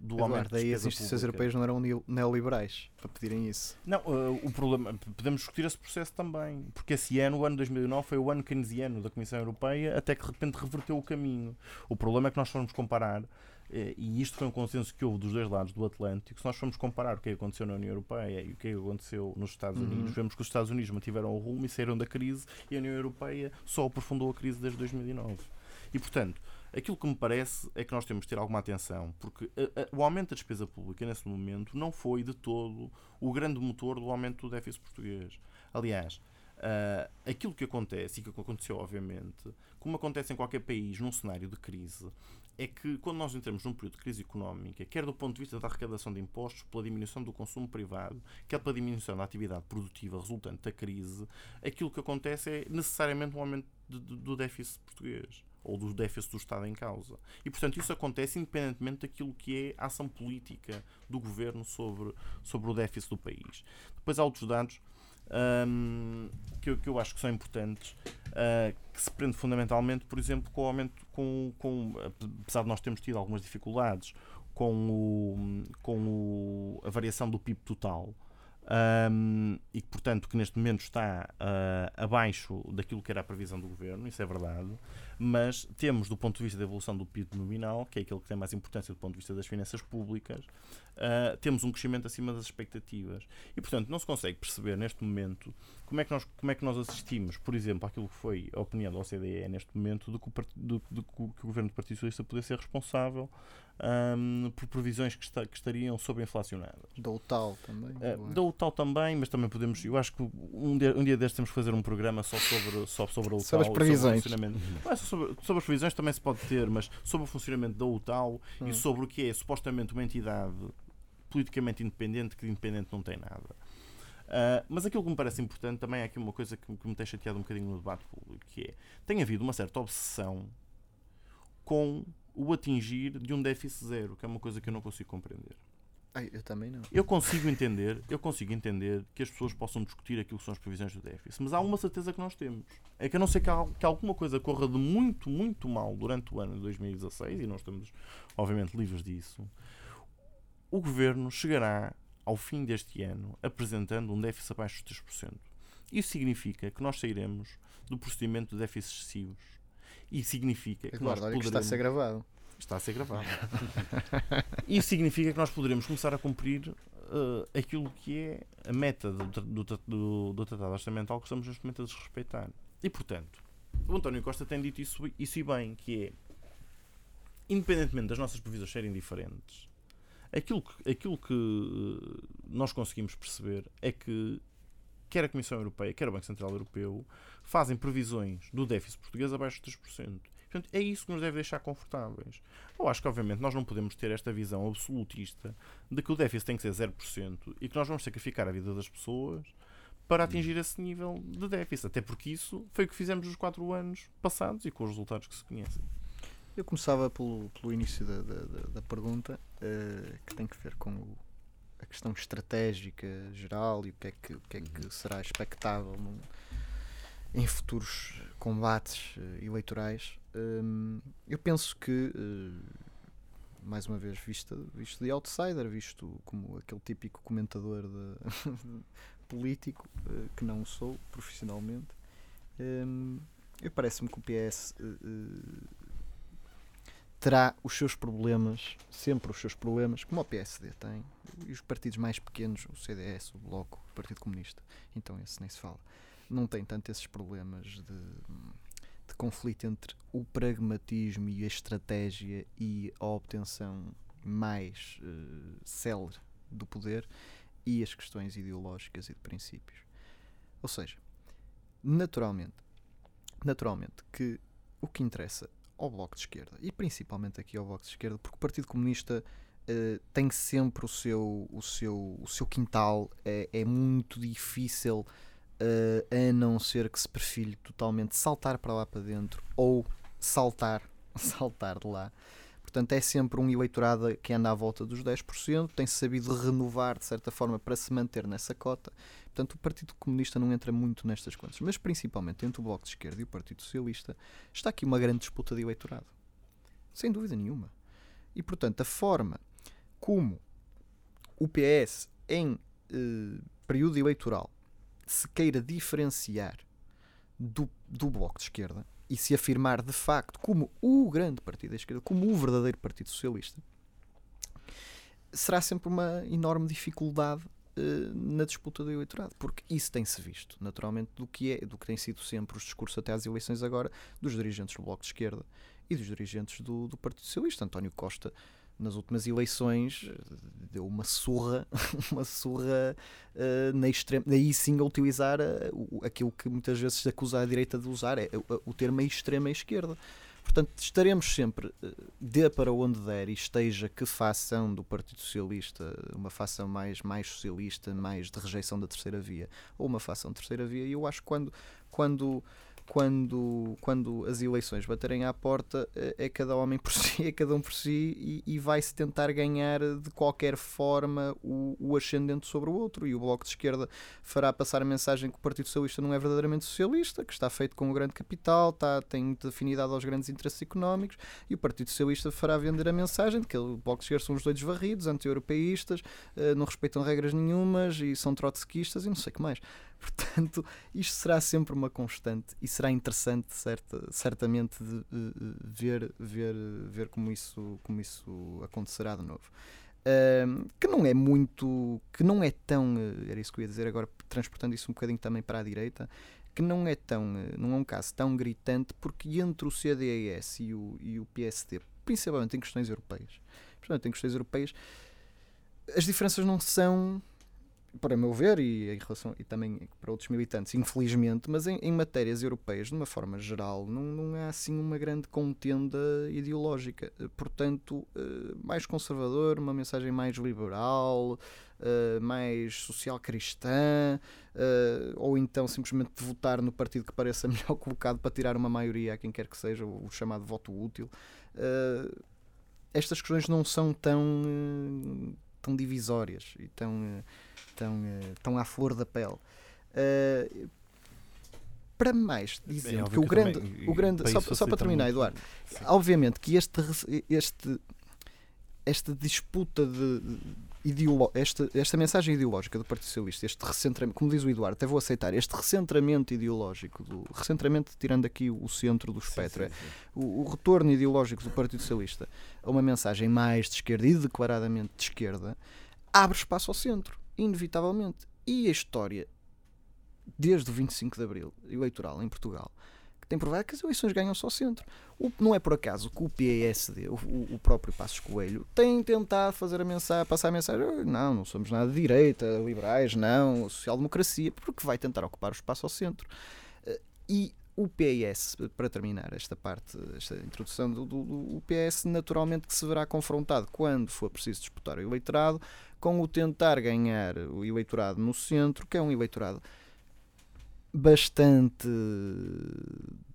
do Eduardo, aumento daí as instituições europeias não eram neoliberais para pedirem isso. Não, uh, o problema, podemos discutir esse processo também, porque esse ano, o ano 2009, foi o ano keynesiano da Comissão Europeia, até que de repente reverteu o caminho. O problema é que nós formos comparar, eh, e isto foi um consenso que houve dos dois lados do Atlântico, se nós formos comparar o que aconteceu na União Europeia e o que aconteceu nos Estados Unidos, uhum. vemos que os Estados Unidos mantiveram o rumo e saíram da crise, e a União Europeia só aprofundou a crise desde 2009. E, portanto, Aquilo que me parece é que nós temos de ter alguma atenção, porque a, a, o aumento da despesa pública nesse momento não foi de todo o grande motor do aumento do déficit português. Aliás, uh, aquilo que acontece, e que aconteceu obviamente, como acontece em qualquer país num cenário de crise, é que quando nós entramos num período de crise económica, quer do ponto de vista da arrecadação de impostos, pela diminuição do consumo privado, quer pela diminuição da atividade produtiva resultante da crise, aquilo que acontece é necessariamente um aumento de, de, do déficit português ou do déficit do Estado em causa. E, portanto, isso acontece independentemente daquilo que é a ação política do governo sobre, sobre o déficit do país. Depois há outros dados um, que, eu, que eu acho que são importantes, uh, que se prende fundamentalmente, por exemplo, com o aumento, com, com, apesar de nós termos tido algumas dificuldades com, o, com o, a variação do PIB total. Um, e que, portanto, que neste momento está uh, abaixo daquilo que era a previsão do governo, isso é verdade mas temos, do ponto de vista da evolução do PIB nominal, que é aquele que tem mais importância do ponto de vista das finanças públicas, uh, temos um crescimento acima das expectativas. E, portanto, não se consegue perceber neste momento como é que nós, como é que nós assistimos, por exemplo, àquilo que foi a opinião da OCDE neste momento, de que o, de, de que o governo do Partido Socialista poder ser responsável um, por previsões que, está, que, estariam sobreinflacionadas. Da UTAL também. Uh, da UTAL também, mas também podemos. Eu acho que um dia, um dia destes temos que fazer um programa só sobre, só sobre a UTAL. Sobre as previsões. Sobre, uhum. sobre, sobre, as previsões também se pode ter, mas sobre o funcionamento da UTAL hum. e sobre o que é supostamente uma entidade politicamente independente que independente não tem nada. Uh, mas aquilo que me parece importante também é aqui uma coisa que, que me tem chateado um bocadinho no debate público, que é, tem havido uma certa obsessão com o atingir de um déficit zero, que é uma coisa que eu não consigo compreender. Ai, eu também não. Eu consigo entender, eu consigo entender que as pessoas possam discutir aquilo que são as previsões do déficit, mas há uma certeza que nós temos. É que a não ser que, que alguma coisa corra de muito, muito mal durante o ano de 2016, e nós estamos, obviamente, livres disso, o governo chegará ao fim deste ano apresentando um déficit abaixo de 3%. Isso significa que nós sairemos do procedimento de déficits excessivos. E significa que Eduardo, nós que está a ser gravado. Está a ser gravado. Isso significa que nós poderemos começar a cumprir uh, aquilo que é a meta do, do, do, do Tratado Orçamental que estamos neste momento a desrespeitar. E, portanto, o António Costa tem dito isso, isso e bem, que é, independentemente das nossas previsões serem diferentes, aquilo que, aquilo que uh, nós conseguimos perceber é que quer a Comissão Europeia, quer o Banco Central Europeu, fazem previsões do déficit português abaixo de 3%. Portanto, é isso que nos deve deixar confortáveis. Eu acho que, obviamente, nós não podemos ter esta visão absolutista de que o déficit tem que ser 0% e que nós vamos sacrificar a vida das pessoas para atingir esse nível de déficit. Até porque isso foi o que fizemos nos 4 anos passados e com os resultados que se conhecem. Eu começava pelo, pelo início da, da, da pergunta, uh, que tem que ver com o, a questão estratégica geral e o que é que, o que, é que será expectável no, em futuros combates uh, eleitorais. Um, eu penso que, uh, mais uma vez, visto, visto de outsider, visto como aquele típico comentador de, (laughs) político, uh, que não sou profissionalmente, um, eu parece-me que o PS terá os seus problemas, sempre os seus problemas, como o PSD tem, e os partidos mais pequenos, o CDS, o Bloco, o Partido Comunista, então esse nem se fala, não tem tanto esses problemas de de conflito entre o pragmatismo e a estratégia e a obtenção mais uh, célere do poder e as questões ideológicas e de princípios. Ou seja, naturalmente, naturalmente que o que interessa ao Bloco de Esquerda, e principalmente aqui ao Bloco de Esquerda, porque o Partido Comunista uh, tem sempre o seu, o seu, o seu quintal, é, é muito difícil uh, a não ser que se perfile totalmente saltar para lá para dentro ou saltar, (laughs) saltar de lá. Portanto, é sempre um eleitorado que anda à volta dos 10%, tem-se sabido renovar de certa forma para se manter nessa cota. Portanto, o Partido Comunista não entra muito nestas contas, mas principalmente entre o Bloco de Esquerda e o Partido Socialista está aqui uma grande disputa de eleitorado. Sem dúvida nenhuma. E, portanto, a forma como o PS, em eh, período eleitoral, se queira diferenciar do, do Bloco de Esquerda e se afirmar de facto como o grande partido da esquerda, como o verdadeiro Partido Socialista, será sempre uma enorme dificuldade uh, na disputa do eleitorado, porque isso tem-se visto, naturalmente, do que, é, do que tem sido sempre os discursos até às eleições agora dos dirigentes do Bloco de Esquerda e dos dirigentes do, do Partido Socialista. António Costa nas últimas eleições deu uma surra, (laughs) uma surra uh, na extrema, daí sim a utilizar uh, aquilo que muitas vezes se acusa a direita de usar, é uh, o termo extrema esquerda. Portanto, estaremos sempre, dê para onde der e esteja que façam do Partido Socialista uma fação mais, mais socialista, mais de rejeição da terceira via, ou uma fação terceira via, e eu acho que quando, quando quando, quando as eleições baterem à porta, é, é cada homem por (laughs) si, é cada um por si, e, e vai-se tentar ganhar de qualquer forma o, o, ascendente sobre o outro. E o Bloco de Esquerda fará passar a mensagem que o Partido Socialista não é verdadeiramente socialista, que está feito com o grande capital, está, tem muita afinidade aos grandes interesses económicos, e o Partido Socialista fará vender a mensagem de que o Bloco de Esquerda são os doidos varridos, anti-europeístas, eh, não respeitam regras nenhumas e são trotskistas e não sei o que mais. Portanto, isto será sempre uma constante e será interessante, certa, certamente, de, de, de ver, ver, ver como, isso, como isso acontecerá de novo. Que não é muito, que não é tão, era isso que eu ia dizer agora, transportando isso um bocadinho também para a direita, que não é tão, não é um caso tão gritante, porque entre o CDS e o, e o PSD, principalmente em questões europeias, principalmente em questões europeias, as diferenças não são para meu ver, e, em relação, e também para outros militantes, infelizmente, mas em, em matérias europeias, de uma forma geral, não, não há assim uma grande contenda ideológica. Eh, portanto, eh, mais conservador, uma mensagem mais liberal, Uh, mais social-cristã, ou então simplesmente votar no partido que pareça (laughs) melhor colocado para tirar uma maioria a quem quer que seja, o, chamado voto útil. Estas questões não são tão, tão divisórias e tão estão, uh, estão à flor da pele. Uh, para mais dizer é que o grande, também, o grande só, só para terminar, muito, Eduardo, sim. obviamente que este, este, esta disputa de, ideolo esta, esta mensagem ideológica do Partido Socialista, este recentramento, como diz o Eduardo, até vou aceitar, este recentramento ideológico, do, recentramento tirando aqui o centro do espectro, sim, sim, sim. O, o, retorno ideológico do Partido Socialista a uma mensagem mais de esquerda e declaradamente de esquerda, abre espaço ao centro inevitavelmente. E a história, desde o 25 de Abril, eleitoral em Portugal, que tem provado que as eleições ganham só centro. O, não é por acaso que o PSD, o, o próprio Passos Coelho, tem tentado fazer a mensagem, passar a mensagem: não, não somos nada de direita, liberais, não, social-democracia, porque vai tentar ocupar o espaço ao centro. Eh, e o PS, para terminar esta parte, esta introdução do, do, do PS, naturalmente que se verá confrontado quando for preciso disputar o eleitorado com o tentar ganhar o eleitorado no centro, que é um eleitorado bastante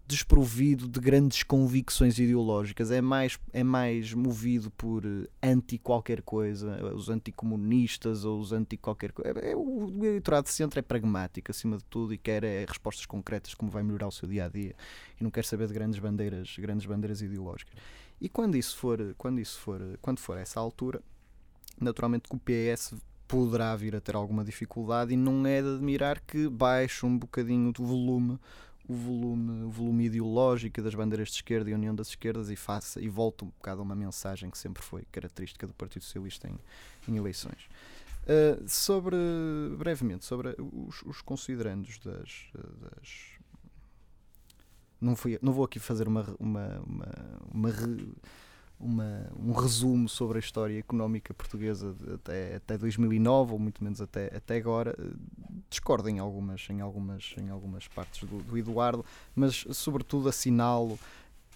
desprovido de grandes convicções ideológicas, é mais, é mais movido por anti qualquer coisa, os anticomunistas ou os anti qualquer coisa. É, é, o eleitorado de centro é pragmático acima de tudo e quer é, respostas concretas como vai melhorar o seu dia a dia e não quer saber de grandes bandeiras, grandes bandeiras ideológicas. E quando isso for, quando isso for, quando for essa altura, naturalmente que o PS poderá vir a ter alguma dificuldade e não é de admirar que baixe um bocadinho do volume o volume, o volume ideológico das bandeiras de esquerda e União das Esquerdas e faça e volte um bocado a uma mensagem que sempre foi característica do Partido Socialista em, em eleições. Uh, sobre, brevemente, sobre os, os considerandos das, das não, fui, não vou aqui fazer uma, uma, uma, uma uma, um resumo sobre a história económica portuguesa até, até 2009 ou muito menos até, até agora. Discordo em algumas, em algumas, em algumas partes do, do Eduardo mas sobretudo assinalo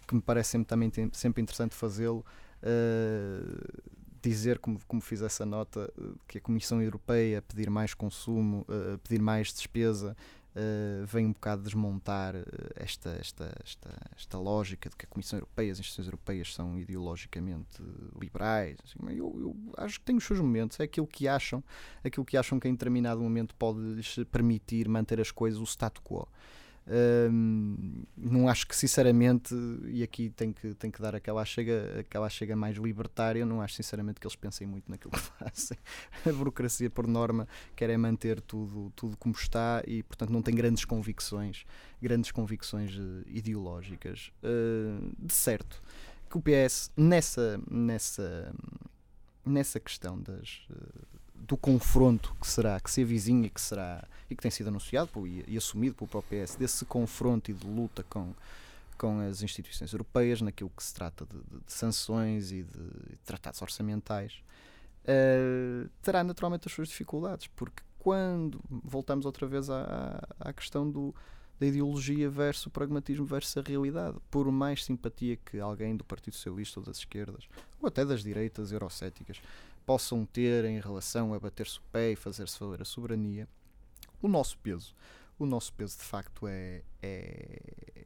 que me parece sempre, também sempre interessante fazê-lo uh, dizer como, como fiz essa nota que a Comissão Europeia pedir mais consumo uh, pedir mais despesa Uh, vem um bocado desmontar uh, esta, esta, esta, esta lógica de que a Comissão Europeia, as instituições europeias são ideologicamente liberais. Assim, eu, eu, acho que tem os seus momentos, é aquilo que acham, aquilo que acham que em determinado momento pode permitir manter as coisas o status quo não acho que sinceramente, e aqui tem que, tem que dar aquela chega, aquela chega mais libertária, não acho sinceramente que eles pensem muito naquilo que (laughs) fazem. A burocracia, por norma, quer é manter tudo, tudo como está e, portanto, não tem grandes convicções, grandes convicções uh, ideológicas. Uh, de certo que o PS, nessa, nessa, nessa questão das. Uh, do confronto que será, que se avizinha e que será, e que tem sido anunciado e, e, assumido pelo próprio PS, desse confronto e de luta com, com as instituições europeias, naquilo que se trata de, de, de sanções e de, de, tratados orçamentais, uh, terá naturalmente as suas dificuldades, porque quando voltamos outra vez à, à questão do, da ideologia versus o pragmatismo versus a realidade. Por mais simpatia que alguém do Partido Socialista ou das esquerdas, ou até das direitas eurocéticas, possam ter em relação a bater-se o pé e fazer-se valer a soberania, o nosso peso, o nosso peso de facto é, é,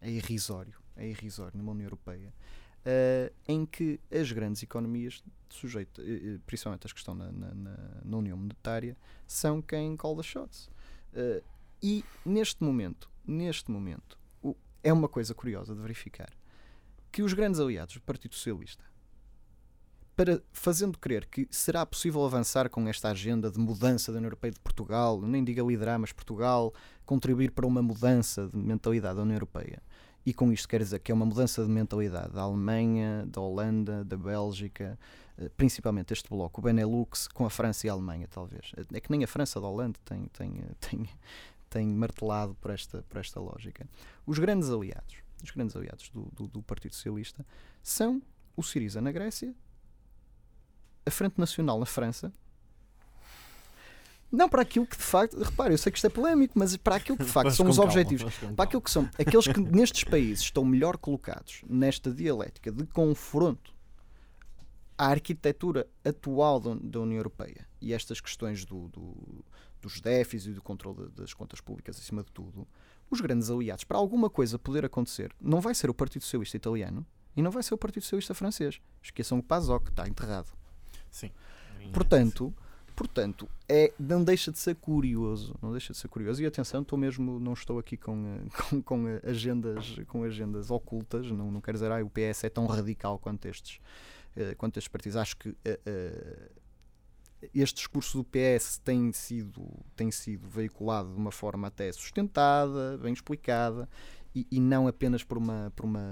é irrisório, é irrisório numa União Europeia, uh, em que as grandes economias, sujeito, uh, principalmente as que estão na, na, na, União Monetária, são quem call the shots. Uh, e neste momento, neste momento, o, é uma coisa curiosa de verificar que os grandes aliados do Partido Socialista para fazendo crer que será possível avançar com esta agenda de mudança da União Europeia de Portugal, nem diga liderar, mas Portugal contribuir para uma mudança de mentalidade da União Europeia. E com isto quer dizer que é uma mudança de mentalidade da Alemanha, da Holanda, da Bélgica, eh, principalmente este bloco, o Benelux, com a França e a Alemanha, talvez. É que nem a França da Holanda tem, tem, (laughs) tem, tem martelado por esta, por esta lógica. Os grandes aliados, os grandes aliados do, do, do Partido Socialista são o Siriza na Grécia a Frente Nacional na França, Não, para aquilo que de facto, repare, eu sei que isto é polémico, mas para aquilo que de facto são os calma, objetivos, para aquilo que são aqueles que (laughs) nestes países estão melhor colocados nesta dialética de confronto à arquitetura atual da, União Europeia e estas questões do, do- dos déficits e do controle da- das contas públicas acima de tudo, os grandes aliados, para alguma coisa poder acontecer, não vai ser o Partido Socialista Italiano e não vai ser o Partido Socialista Francês. Esqueçam o PASOK, está enterrado. Sim. Portanto, portanto é, não deixa de ser curioso. Não deixa de ser curioso. E atenção, estou mesmo, não estou aqui com, (laughs) com, com, agendas, com agendas ocultas. Não, não quero dizer ah, o PS é tão radical quanto estes, eh, quanto estes partidos. Acho que eh, eh, este discurso do PS tem sido, tem sido veiculado de uma forma até sustentada, bem explicada, e, e não apenas por uma, por uma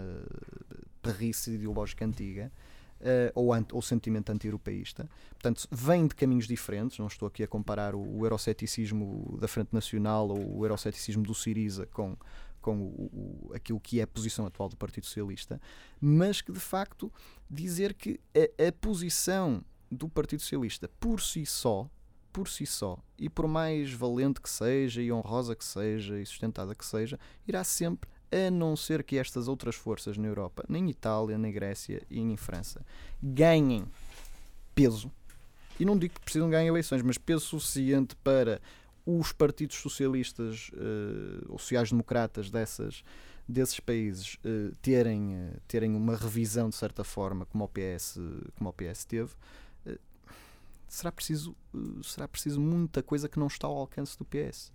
parrice ideológica antiga. Eh, ou, ant- ou sentimento anti-europeísta. Portanto, vem de caminhos diferentes. Não estou aqui a comparar o, o euroceticismo da Frente Nacional ou o euroceticismo do Siriza com, com o, o- aquilo que é a posição atual do Partido Socialista, mas que de facto dizer que a, a posição do Partido Socialista por si só, por si só, e por mais valente que seja, e honrosa que seja, e sustentada que seja, irá sempre, a não ser que estas outras forças na Europa, nem em Itália, nem em Grécia e em França, ganhem peso, e não digo que precisam ganhar eleições, mas peso suficiente para os partidos socialistas eh, ou sociais-democratas dessas, desses países eh, terem, eh, terem uma revisão de certa forma, como o PS, como o PS teve, eh, será, preciso, será preciso muita coisa que não está ao alcance do PS.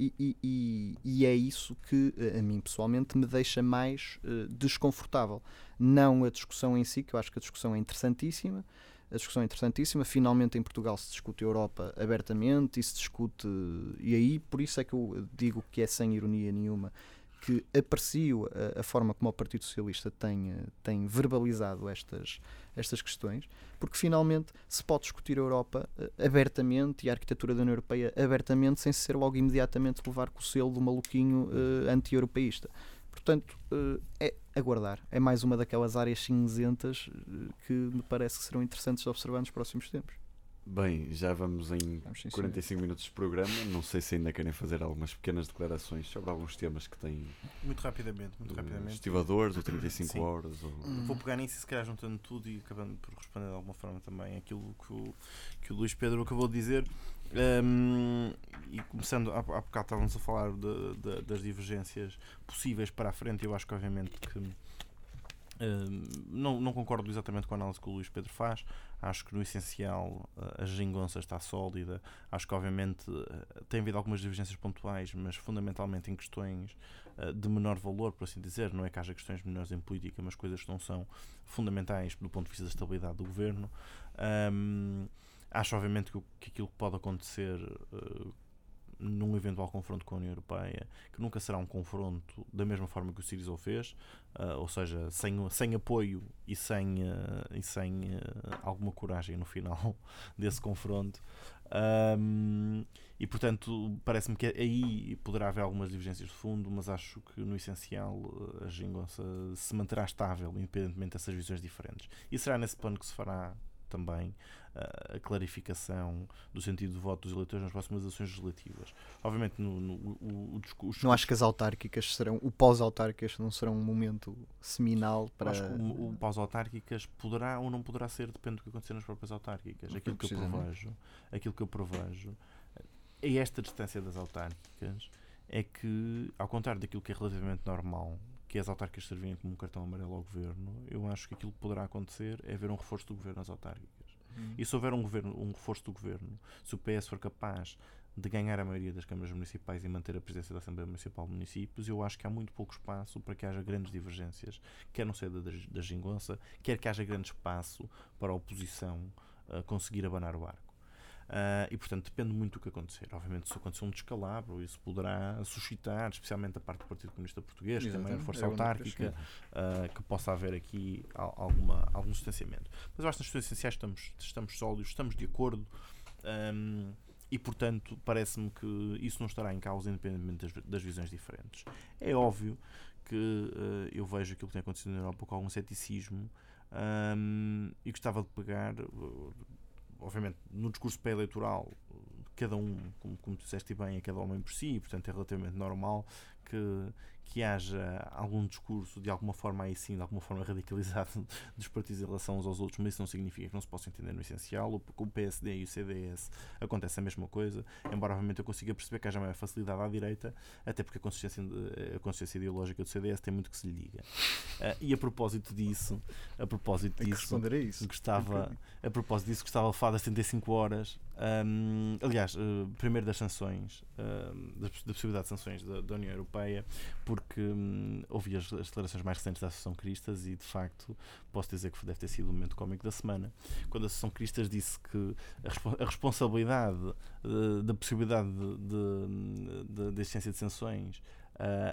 E, e- e- é isso que eh, a mim pessoalmente me deixa mais eh, desconfortável. Não a discussão em si, que eu acho que a discussão é interessantíssima, a discussão é interessantíssima. Finalmente em Portugal se discute a Europa abertamente e se discute. E aí, por isso é que eu digo que é sem ironia nenhuma, que aprecio a, a forma como o Partido Socialista tem, eh, tem verbalizado estas, estas questões, porque finalmente se pode discutir a Europa eh, abertamente e a arquitetura da União Europeia abertamente, sem ser logo imediatamente levar com o selo do maluquinho eh, anti-europeísta. Portanto, eh, é aguardar. É mais uma daquelas áreas cinzentas eh, que me parece que serão interessantes de observar nos próximos tempos. Bem, já vamos em Vamos sim, senhor. 45 minutos de programa. Não sei se ainda querem fazer algumas pequenas declarações sobre alguns temas que têm Muito rapidamente, muito rapidamente. estivadores, ou 35 Sim. horas. Ou... Vou pegar nisso e se calhar juntando tudo e acabando por responder de alguma forma também aquilo que o, que o Luís Pedro acabou de dizer. Hum, e começando, há, há bocado estávamos a falar de- de- das divergências possíveis para a frente, eu acho que obviamente que não, não concordo exatamente com a análise que o Luís Pedro faz. Acho que no essencial a geringonça está sólida. Acho que obviamente eh, tem havido algumas divergências pontuais, mas fundamentalmente em questões eh, de menor valor, por assim dizer. Não é que haja questões menores em política, mas coisas que não são fundamentais do ponto de vista da estabilidade do governo. Ahm, acho, obviamente, que, que aquilo que pode acontecer eh, num eventual confronto com a União Europeia, que nunca será um confronto da mesma forma que o Syriza o fez, ah, ou seja, sem, sem apoio e sem, ah, e sem ah, alguma coragem no final (laughs) desse confronto. Ahm, e portanto, parece-me que aí poderá haver algumas divergências de fundo, mas acho que no essencial a Gingonça se manterá estável, independentemente dessas visões diferentes. E será nesse plano que se fará também ah, a clarificação do sentido de voto dos eleitores nas próximas eleições legislativas. Obviamente, no, no, o, o discurso. Não acho que as autárquicas serão, o pós-autárquicas não serão um momento seminal para. Acho que o, o pós-autárquicas poderá ou não poderá ser, depende do que acontecer nas próprias autárquicas. Aquilo que eu prevejo, aquilo que eu prevejo, a esta distância das autárquicas, é que, ao contrário daquilo que é relativamente normal, que as autárquicas servirem como um cartão amarelo ao governo, eu acho que aquilo que poderá acontecer é haver um reforço do governo nas autárquicas. E se houver um, governo, um reforço do governo, se o PS for capaz de ganhar a maioria das câmaras municipais e manter a presidência da Assembleia Municipal de Municípios, eu acho que há muito pouco espaço para que haja grandes divergências, quer no seio da, da gingonça, quer que haja grande espaço para a oposição ah, conseguir abanar o arco. Ah, e portanto depende muito do que acontecer. Obviamente, se acontecer um descalabro, isso poderá suscitar, especialmente a parte do Partido Comunista Português, que é Exatamente, força era onde eu autárquica, ah, que possa haver aqui al- alguma, algum distanciamento. Mas eu acho que nas questões essenciais estamos, estamos sólidos, estamos de acordo. ahm, e portanto, parece-me que isso não estará em causa, independentemente das, das visões diferentes. É óbvio que eh, eu vejo aquilo que tem acontecido na Europa com algum ceticismo ahm, e gostava de pegar, obviamente, no discurso pré-eleitoral, cada um, como, como tu disseste bem, é cada homem por si, portanto é relativamente normal que, que haja algum discurso de alguma forma aí sim, de alguma forma radicalizado (laughs) dos partidos em relação uns aos outros, mas isso não significa que não se possa entender no essencial. Com o PSD e o CDS acontece a mesma coisa, embora obviamente eu consiga perceber que haja maior facilidade à direita, até porque a consciência, a ideológica do CDS tem muito que se lhe diga. Uh, e a propósito disso, a propósito disso, a isso. gostava, a propósito disso, gostava de falar das 75 horas. Um, aliás, uh, primeiro das sanções, uh, da, da, possibilidade de sanções da, da União Europeia, porque hum, ouvi as, as, declarações mais recentes da Associação Cristas e de facto posso dizer que deve ter sido o momento cómico da semana, quando a Associação Cristas disse que a, a responsabilidade uh, da possibilidade de, de, de, de existência de sanções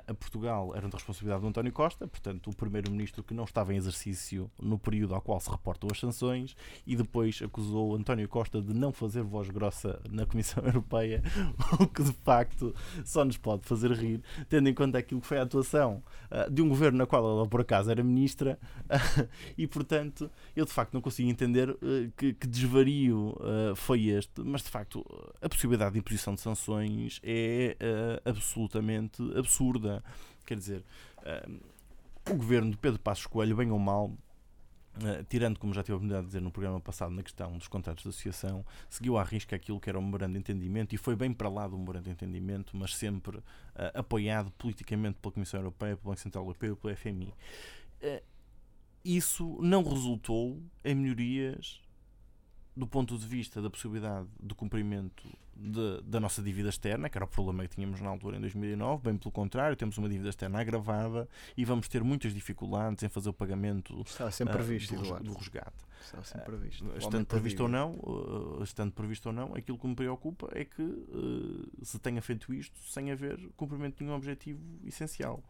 a Portugal era de responsabilidade do António Costa, portanto, o primeiro-ministro que não estava em exercício no período ao qual se reportam as sanções, e depois acusou António Costa de não fazer voz grossa na Comissão (laughs) Europeia, o que de facto só nos pode fazer rir, tendo em conta aquilo que foi a atuação uh, de um governo na qual ela por acaso era ministra, uh, (laughs) e portanto, eu de facto não consigo entender que, que, desvario foi este, mas de facto a possibilidade de imposição de sanções é absolutamente absurda absurda. Quer dizer, uh, o governo de Pedro Passos Coelho, bem ou mal, Uh, tirando, como já tive a oportunidade de dizer no programa passado, na questão dos contratos de associação, seguiu à risca aquilo que era o memorando de entendimento e foi bem para lá do memorando de entendimento, mas sempre uh, apoiado politicamente pela Comissão Europeia, pelo Banco Central Europeu pelo FMI. Uh, isso não resultou em melhorias do ponto de vista da possibilidade de cumprimento de, da nossa dívida externa, que era o problema que tínhamos na altura em 2009, bem pelo contrário, temos uma dívida externa agravada e vamos ter muitas dificuldades em fazer o pagamento Está sempre previsto, uh, do, do, resgate. Está sempre previsto. Uh, estando previsto ou não, uh, estando previsto ou não, aquilo que me preocupa é que se tenha feito isto sem haver cumprimento de nenhum objetivo essencial.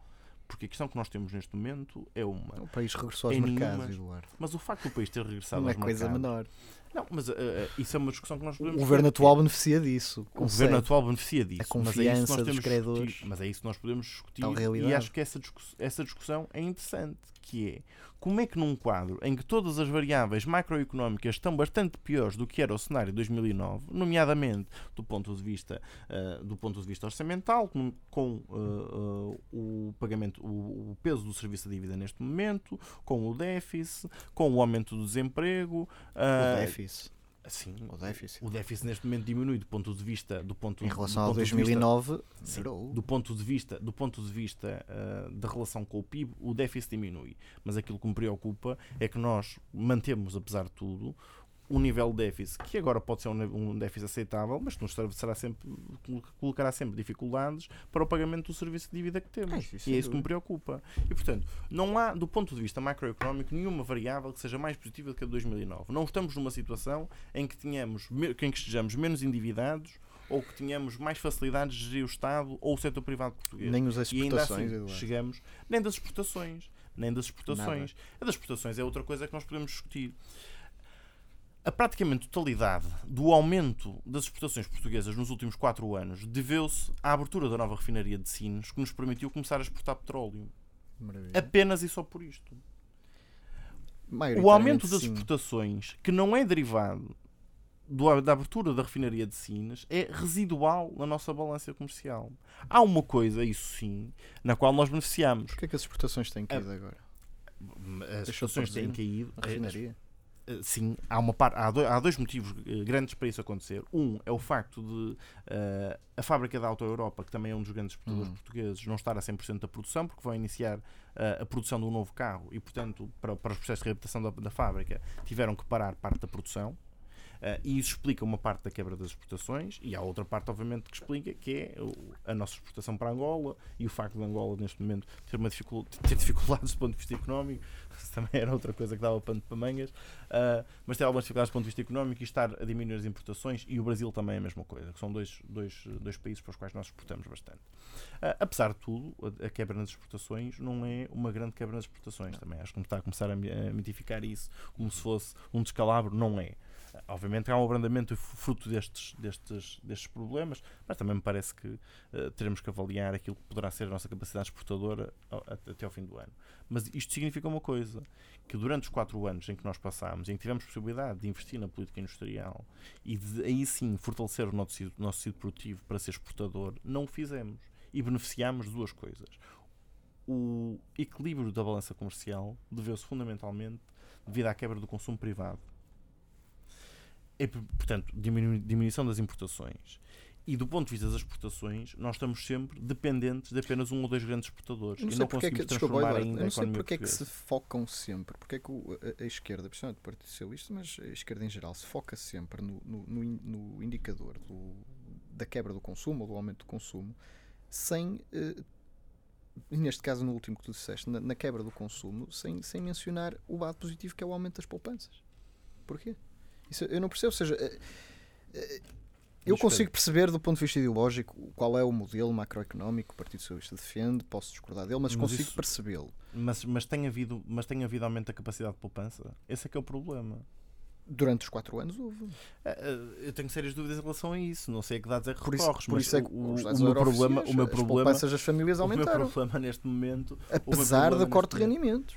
Porque a questão que nós temos neste momento é uma. O país regressou aos mercados, Eduardo. Mas o facto do país ter regressado não aos é coisa mercados, menor. Não, mas uh, isso é uma discussão que nós podemos O governo atual beneficia disso. O governo atual beneficia disso. A confiança mas é dos credores. Mas é isso que nós podemos discutir. E acho que essa, discuss essa discussão é interessante, que é como é que num quadro em que todas as variáveis macroeconómicas estão bastante piores do que era o cenário de 2009, nomeadamente do ponto de vista, uh, do ponto de vista orçamental, com, com uh, uh, o pagamento, o, o, peso do serviço de dívida neste momento, com o déficit, com o aumento do desemprego. o déficit. Sim, o déficit. O déficit neste momento diminui do ponto de vista do ponto em relação ao 2009 vista, sim, do ponto de vista do ponto de vista uh, da relação com o PIB o déficit diminui mas aquilo que me preocupa é que nós mantemos apesar de tudo um nível de déficit que agora pode ser um déficit aceitável, mas que nos será sempre, colocará sempre dificuldades para o pagamento do serviço de dívida que temos. É, e é isso que me preocupa. E, portanto, não há, do ponto de vista macroeconómico, nenhuma variável que seja mais positiva do que a de 2009. Não estamos numa situação em que, tenhamos, em que estejamos menos endividados ou que tenhamos mais facilidades de gerir o Estado ou o setor privado português. Nem as exportações, e ainda assim, chegamos, nem das exportações, nem das exportações. Nada. A das exportações é outra coisa que nós podemos discutir a praticamente totalidade do aumento das exportações portuguesas nos últimos 4 anos deveu-se à abertura da nova refinaria de Sines, que nos permitiu começar a exportar petróleo. Maravilha. Apenas e só por isto. O aumento das exportações, que não é derivado do, da abertura da refinaria de Sines, é residual na nossa balança comercial. Há uma coisa, isso sim, na qual nós beneficiamos. Porquê é que as exportações têm caído agora? As exportações têm caído. A refinaria? Eh, sim, há, uma par, há, dois, há dois motivos eh, grandes para isso acontecer. Um é o facto de uh, a fábrica da Auto Europa, que também é um dos grandes exportadores uhum. portugueses, não estar a 100% da produção, porque vão iniciar uh, a produção de um novo carro e, portanto, para, para os processos de reabilitação da, da fábrica, tiveram que parar parte da produção. Uh, e isso explica uma parte da quebra das exportações e há outra parte, obviamente, que explica que é a nossa exportação para Angola e o facto de Angola, neste momento, ter, uma dificuldade, ter (laughs) dificuldades do ponto de vista económico. Isso também era outra coisa que dava pano para mangas. Uh, mas ter algumas dificuldades do ponto de vista económico e estar a diminuir as importações. E o Brasil também é a mesma coisa, que são dois, dois, dois países para os quais nós exportamos bastante. Uh, apesar de tudo, a, a, quebra nas exportações não é uma grande quebra nas exportações também. Acho que está a começar a mitificar isso como se fosse um descalabro. Não é. Obviamente há um abrandamento fruto destes, destes, destes problemas, mas também me parece que uh, teremos que avaliar aquilo que poderá ser a nossa capacidade exportadora ao, até ao fim do ano. Mas isto significa uma coisa: que durante os quatro anos em que nós passámos, em que tivemos possibilidade de investir na política industrial e de aí sim fortalecer o nosso, nosso tecido produtivo para ser exportador, não o fizemos. E beneficiámos de duas coisas. O equilíbrio da balança comercial deveu-se fundamentalmente devido à quebra do consumo privado é, portanto, diminu diminuição das importações. E do ponto de vista das exportações, nós estamos sempre dependentes de apenas um ou dois grandes exportadores. Não e não porque é que, desculpa, ainda não sei porque é que se focam sempre, porque é que a, a esquerda, principalmente o Partido Socialista, mas a esquerda em geral, se foca sempre no, no, no in- no indicador do- da quebra do consumo ou do aumento do consumo, sem, eh, e neste caso no último que tu disseste, na, na quebra do consumo, sem, sem mencionar o lado positivo que é o aumento das poupanças. Porquê? Isso eu não percebo, ou seja, eh, eh, eu consigo perceber do ponto de vista ideológico qual é o modelo macroeconómico que o Partido Socialista defende, posso discordar dele, mas, Mas consigo percebê-lo. Mas, mas, tem havido, mas tem havido aumento da capacidade de poupança? Esse é que é o problema. Durante os quatro anos houve. Ah, Eu tenho sérias dúvidas em relação a isso. Não sei a que dados é que Por isso, por isso é que o, o, meu problema, o meu as problema, poupanças das famílias (laughs) o meu aumentaram. problema neste momento Apesar do corte de rendimentos.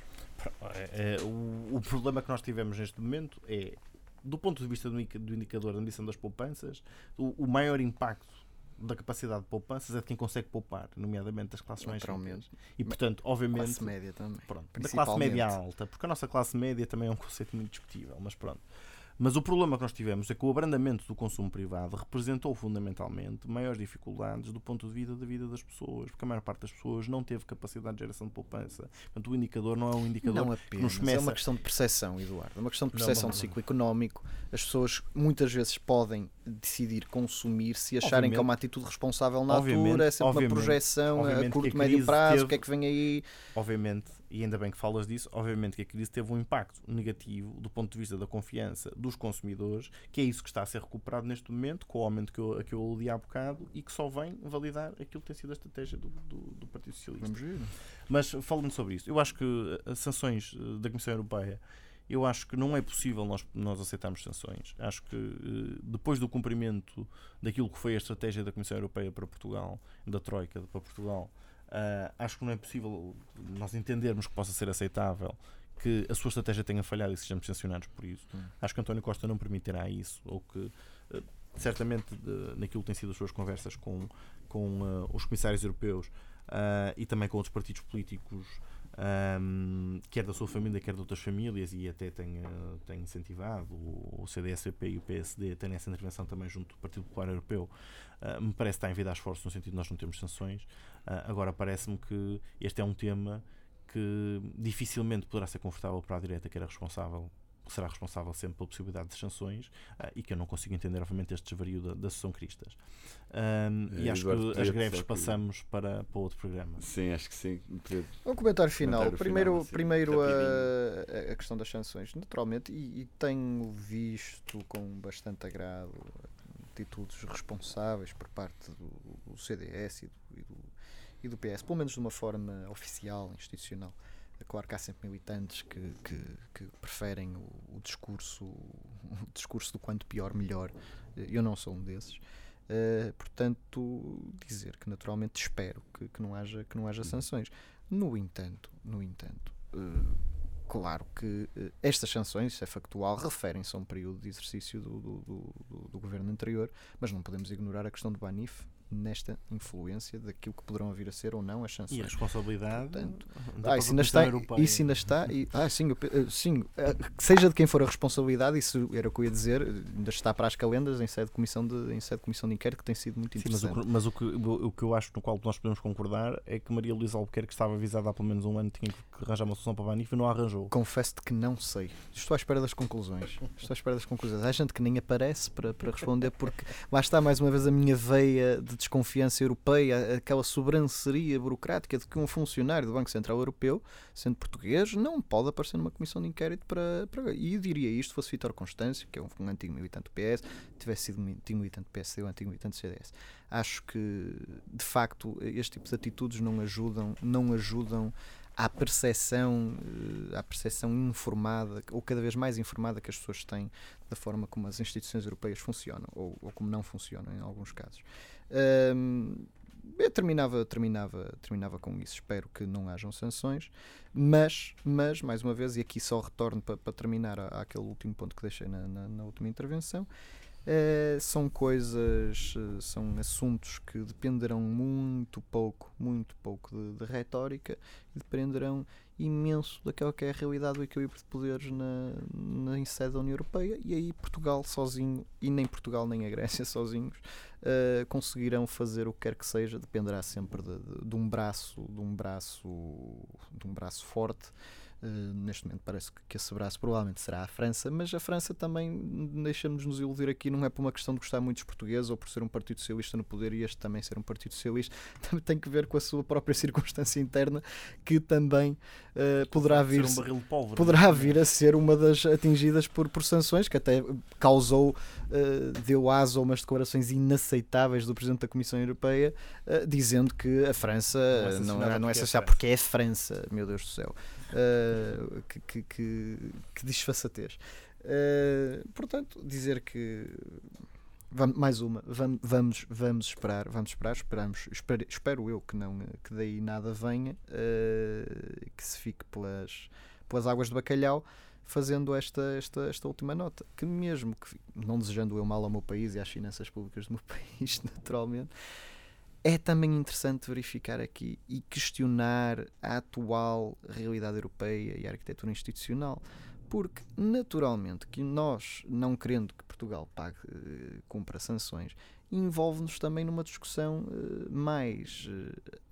É, é, o, o problema que nós tivemos neste momento é, do ponto de vista do, indica- do indicador da medição das poupanças, o, o maior impacto da capacidade de poupanças é de quem consegue poupar, nomeadamente das classes mais ricas. E, portanto, obviamente, Classe média também. pronto, da classe média alta, porque a nossa classe média também é um conceito muito discutível, mas pronto. Mas o problema que nós tivemos é que o abrandamento do consumo privado representou fundamentalmente maiores dificuldades do ponto de vista da vida das pessoas, porque a maior parte das pessoas não teve capacidade de geração de poupança. Portanto, o indicador não é um indicador Não nos apenas. É começa- uma questão de percepção, Eduardo. É uma questão de Não, percepção não, de ciclo económico. As pessoas muitas vezes podem decidir consumir se acharem que é uma atitude responsável na Obviamente, altura, é sempre uma obviamente, projeção a obviamente curto que e a médio prazo, teve- o que é que vem aí. obviamente, e ainda bem que falas disso, obviamente que a crise teve um impacto negativo do ponto de vista da confiança dos consumidores, que é isso que está a ser recuperado neste momento, com o aumento que eu, a que eu aludi há bocado, e que só vem validar aquilo que tem sido a estratégia do, do, do Partido Socialista. Vamos ver. Mas falando sobre isso, eu acho que as sanções eh, da Comissão Europeia, eu acho que não é possível nós, nós aceitarmos sanções. Acho que eh, depois do cumprimento daquilo que foi a estratégia da Comissão Europeia para Portugal, da Troika para Portugal, ah, acho que não é possível nós entendermos que possa ser aceitável que a sua estratégia tenha falhado e sejamos sancionados por isso. Hum. Acho que António Costa não permitirá isso, ou que eh, certamente de- naquilo que têm sido as suas conversas com, com ah, os comissários europeus e também com outros partidos políticos, ahm, quer da sua família, quer de outras famílias, e até tem, ah, tem incentivado o, CDSP e o PSD a terem essa intervenção também junto do Partido Popular Europeu. Ah, me parece que está a enviar esforços no sentido de nós não termos sanções. Ah, agora, parece-me que este é um tema que dificilmente poderá ser confortável para a direita, que era responsável será responsável sempre pela possibilidade de sanções ah, e que eu não consigo entender, obviamente, este desvario da, da sessão cristas. Ahm, Eh, e acho Eduardo, que as queria greves que- passamos para, para outro programa. Sim, acho que sim. Podia- Um comentário final. Comentário primeiro final, assim, primeiro a, a questão das sanções, naturalmente, e, e tenho visto com bastante agrado atitudes responsáveis por parte do, do CDS e do, e, do, e do PS, pelo menos de uma forma oficial, institucional. Claro que há sempre militantes que, que, que preferem o, o discurso o discurso do quanto pior, melhor. Eu não sou um desses. Uh, portanto, dizer que naturalmente espero que, que não haja, que não haja sanções. No entanto, no entanto, uh, claro que uh, estas sanções, isso é factual, referem-se a um período de exercício do, do, do, do- do governo anterior, mas não podemos ignorar a questão do Banif nesta influência daquilo que poderão vir a ser ou não as E a responsabilidade Portanto, da Ah, isso ainda está, Europeia. isso ainda está, e, ah, sim, eu eh, sim, que seja de quem for a responsabilidade, isso era o que eu ia dizer, ainda está para as calendas em sede de comissão de, em sede de, comissão de inquérito, que tem sido muito Sim, mas, o, interessante. que- mas o, que, o, o que eu acho no qual nós podemos concordar é que Maria Luísa Albuquerque estava avisada há pelo menos um ano tinha que arranjar uma solução para a Banif e não a arranjou. Confesso-te que não sei. Estou à espera das conclusões. Estou à espera das conclusões. Há gente que nem aparece para, para responder, porque lá está mais uma vez a minha veia de desconfiança europeia, aquela sobranceria burocrática de que um funcionário do Banco Central Europeu, sendo português, não pode aparecer numa comissão de inquérito para. para e diria isto fosse Vitor Constâncio, que é um, um antigo militante do PS, tivesse sido antigo militante do PSD ou um antigo militante do CDS. Acho que, de facto, este tipo de atitudes não ajudam, não ajudam à percepção, eh, à percepção informada, ou cada vez mais informada que as pessoas têm da forma como as instituições europeias funcionam, ou, ou como não funcionam em alguns casos. Ahm, eu terminava, terminava, terminava com isso. Espero que não hajam sanções, mas, mas mais uma vez, e aqui só retorno para, para terminar à- àquele último ponto que deixei na, na- na última intervenção. eh, são coisas, eh, são assuntos que dependerão muito pouco, muito pouco de, de retórica e dependerão imenso daquela que é a realidade do equilíbrio de poderes na, na em sede da União Europeia e aí Portugal sozinho, e nem Portugal nem a Grécia (laughs) sozinhos, eh, conseguirão fazer o que quer que seja, dependerá sempre de, de- de um braço, de um braço, de um braço forte. Eh, neste momento parece que, que esse braço provavelmente será a França, mas a França também, deixamos nos iludir aqui, não é por uma questão de gostar muito dos portugueses ou por ser um partido socialista no poder e este também ser um partido socialista, (laughs) também tem que ver com a sua própria (laughs) circunstância interna que também eh, poderá vir um poderá vir a ser uma das atingidas por, por sanções, que até causou, eh, deu aso a umas declarações inaceitáveis do Presidente da Comissão Europeia, dizendo que a França Não é não, é, não é porque é França. porque é a França, meu Deus do céu. Eh, que, que, que, que disfarçatez. Eh, portanto, dizer que Vam- mais uma, vam- vamos, vamos esperar, vamos esperar, esperamos, espero, espero eu que não, que daí nada venha, eh, que se fique pelas, pelas águas de bacalhau, fazendo esta, esta, esta última nota, que mesmo que, não desejando eu mal ao meu país e às finanças públicas do meu (laughs) país, naturalmente, é também interessante verificar aqui e questionar a atual realidade europeia e a arquitetura institucional. Porque, naturalmente, que nós, não querendo que Portugal pague, eh, cumpra sanções, envolve-nos também numa discussão eh, mais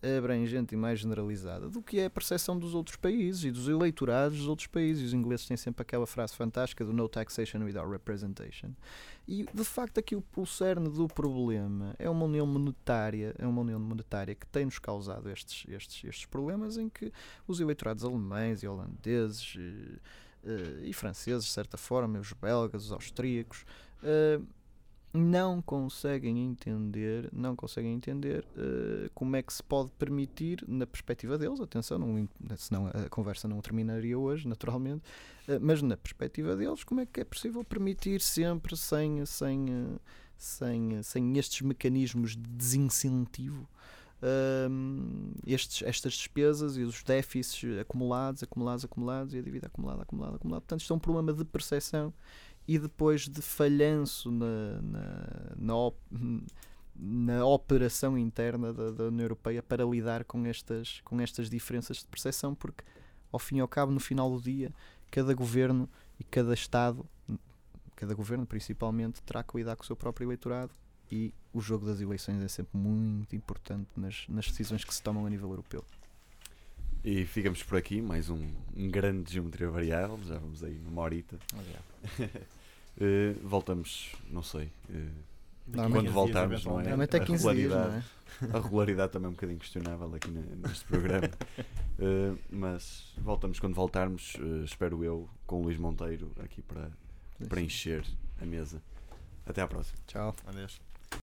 eh, abrangente e mais generalizada do que é a percepção dos outros países e dos eleitorados dos outros países. Os ingleses têm sempre aquela frase fantástica do no taxation without representation. E, de facto, aqui o, cerne do problema é uma união monetária, é uma união monetária que tem-nos causado estes, estes, estes problemas em que os eleitorados alemães e holandeses eh, eh, e franceses, de certa forma, os belgas, os austríacos, eh, não conseguem entender, não conseguem entender eh, como é que se pode permitir, na perspectiva deles, atenção, não, senão a conversa não terminaria hoje, naturalmente, eh, mas na perspectiva deles, como é que é possível permitir sempre sem, sem, eh, sem, sem estes mecanismos de desincentivo hum, estes, estas despesas e os déficits acumulados, acumulados, acumulados e a dívida acumulada, acumulada, acumulada. Portanto, isto é um problema de percepção e depois de falhanço na, na, na, op- na operação interna da, da União Europeia para lidar com estas, com estas diferenças de percepção, porque ao fim e ao cabo, no final do dia, cada governo e cada Estado, cada governo principalmente, terá que lidar com o seu próprio eleitorado e o jogo das eleições é sempre muito importante nas, nas decisões que se tomam a nível europeu. E ficamos por aqui, mais um, um grande geometria variável, já vamos aí numa horita. (laughs) Eh, voltamos, não sei. Não, quando voltarmos, não é? Realmente é A 15 dias, não é? a regularidade também é um bocadinho questionável aqui ne- neste programa. (laughs) Eh, mas voltamos quando voltarmos, espero eu, com o Luís Monteiro aqui para preencher a mesa. Até à próxima. Tchau. Adeus.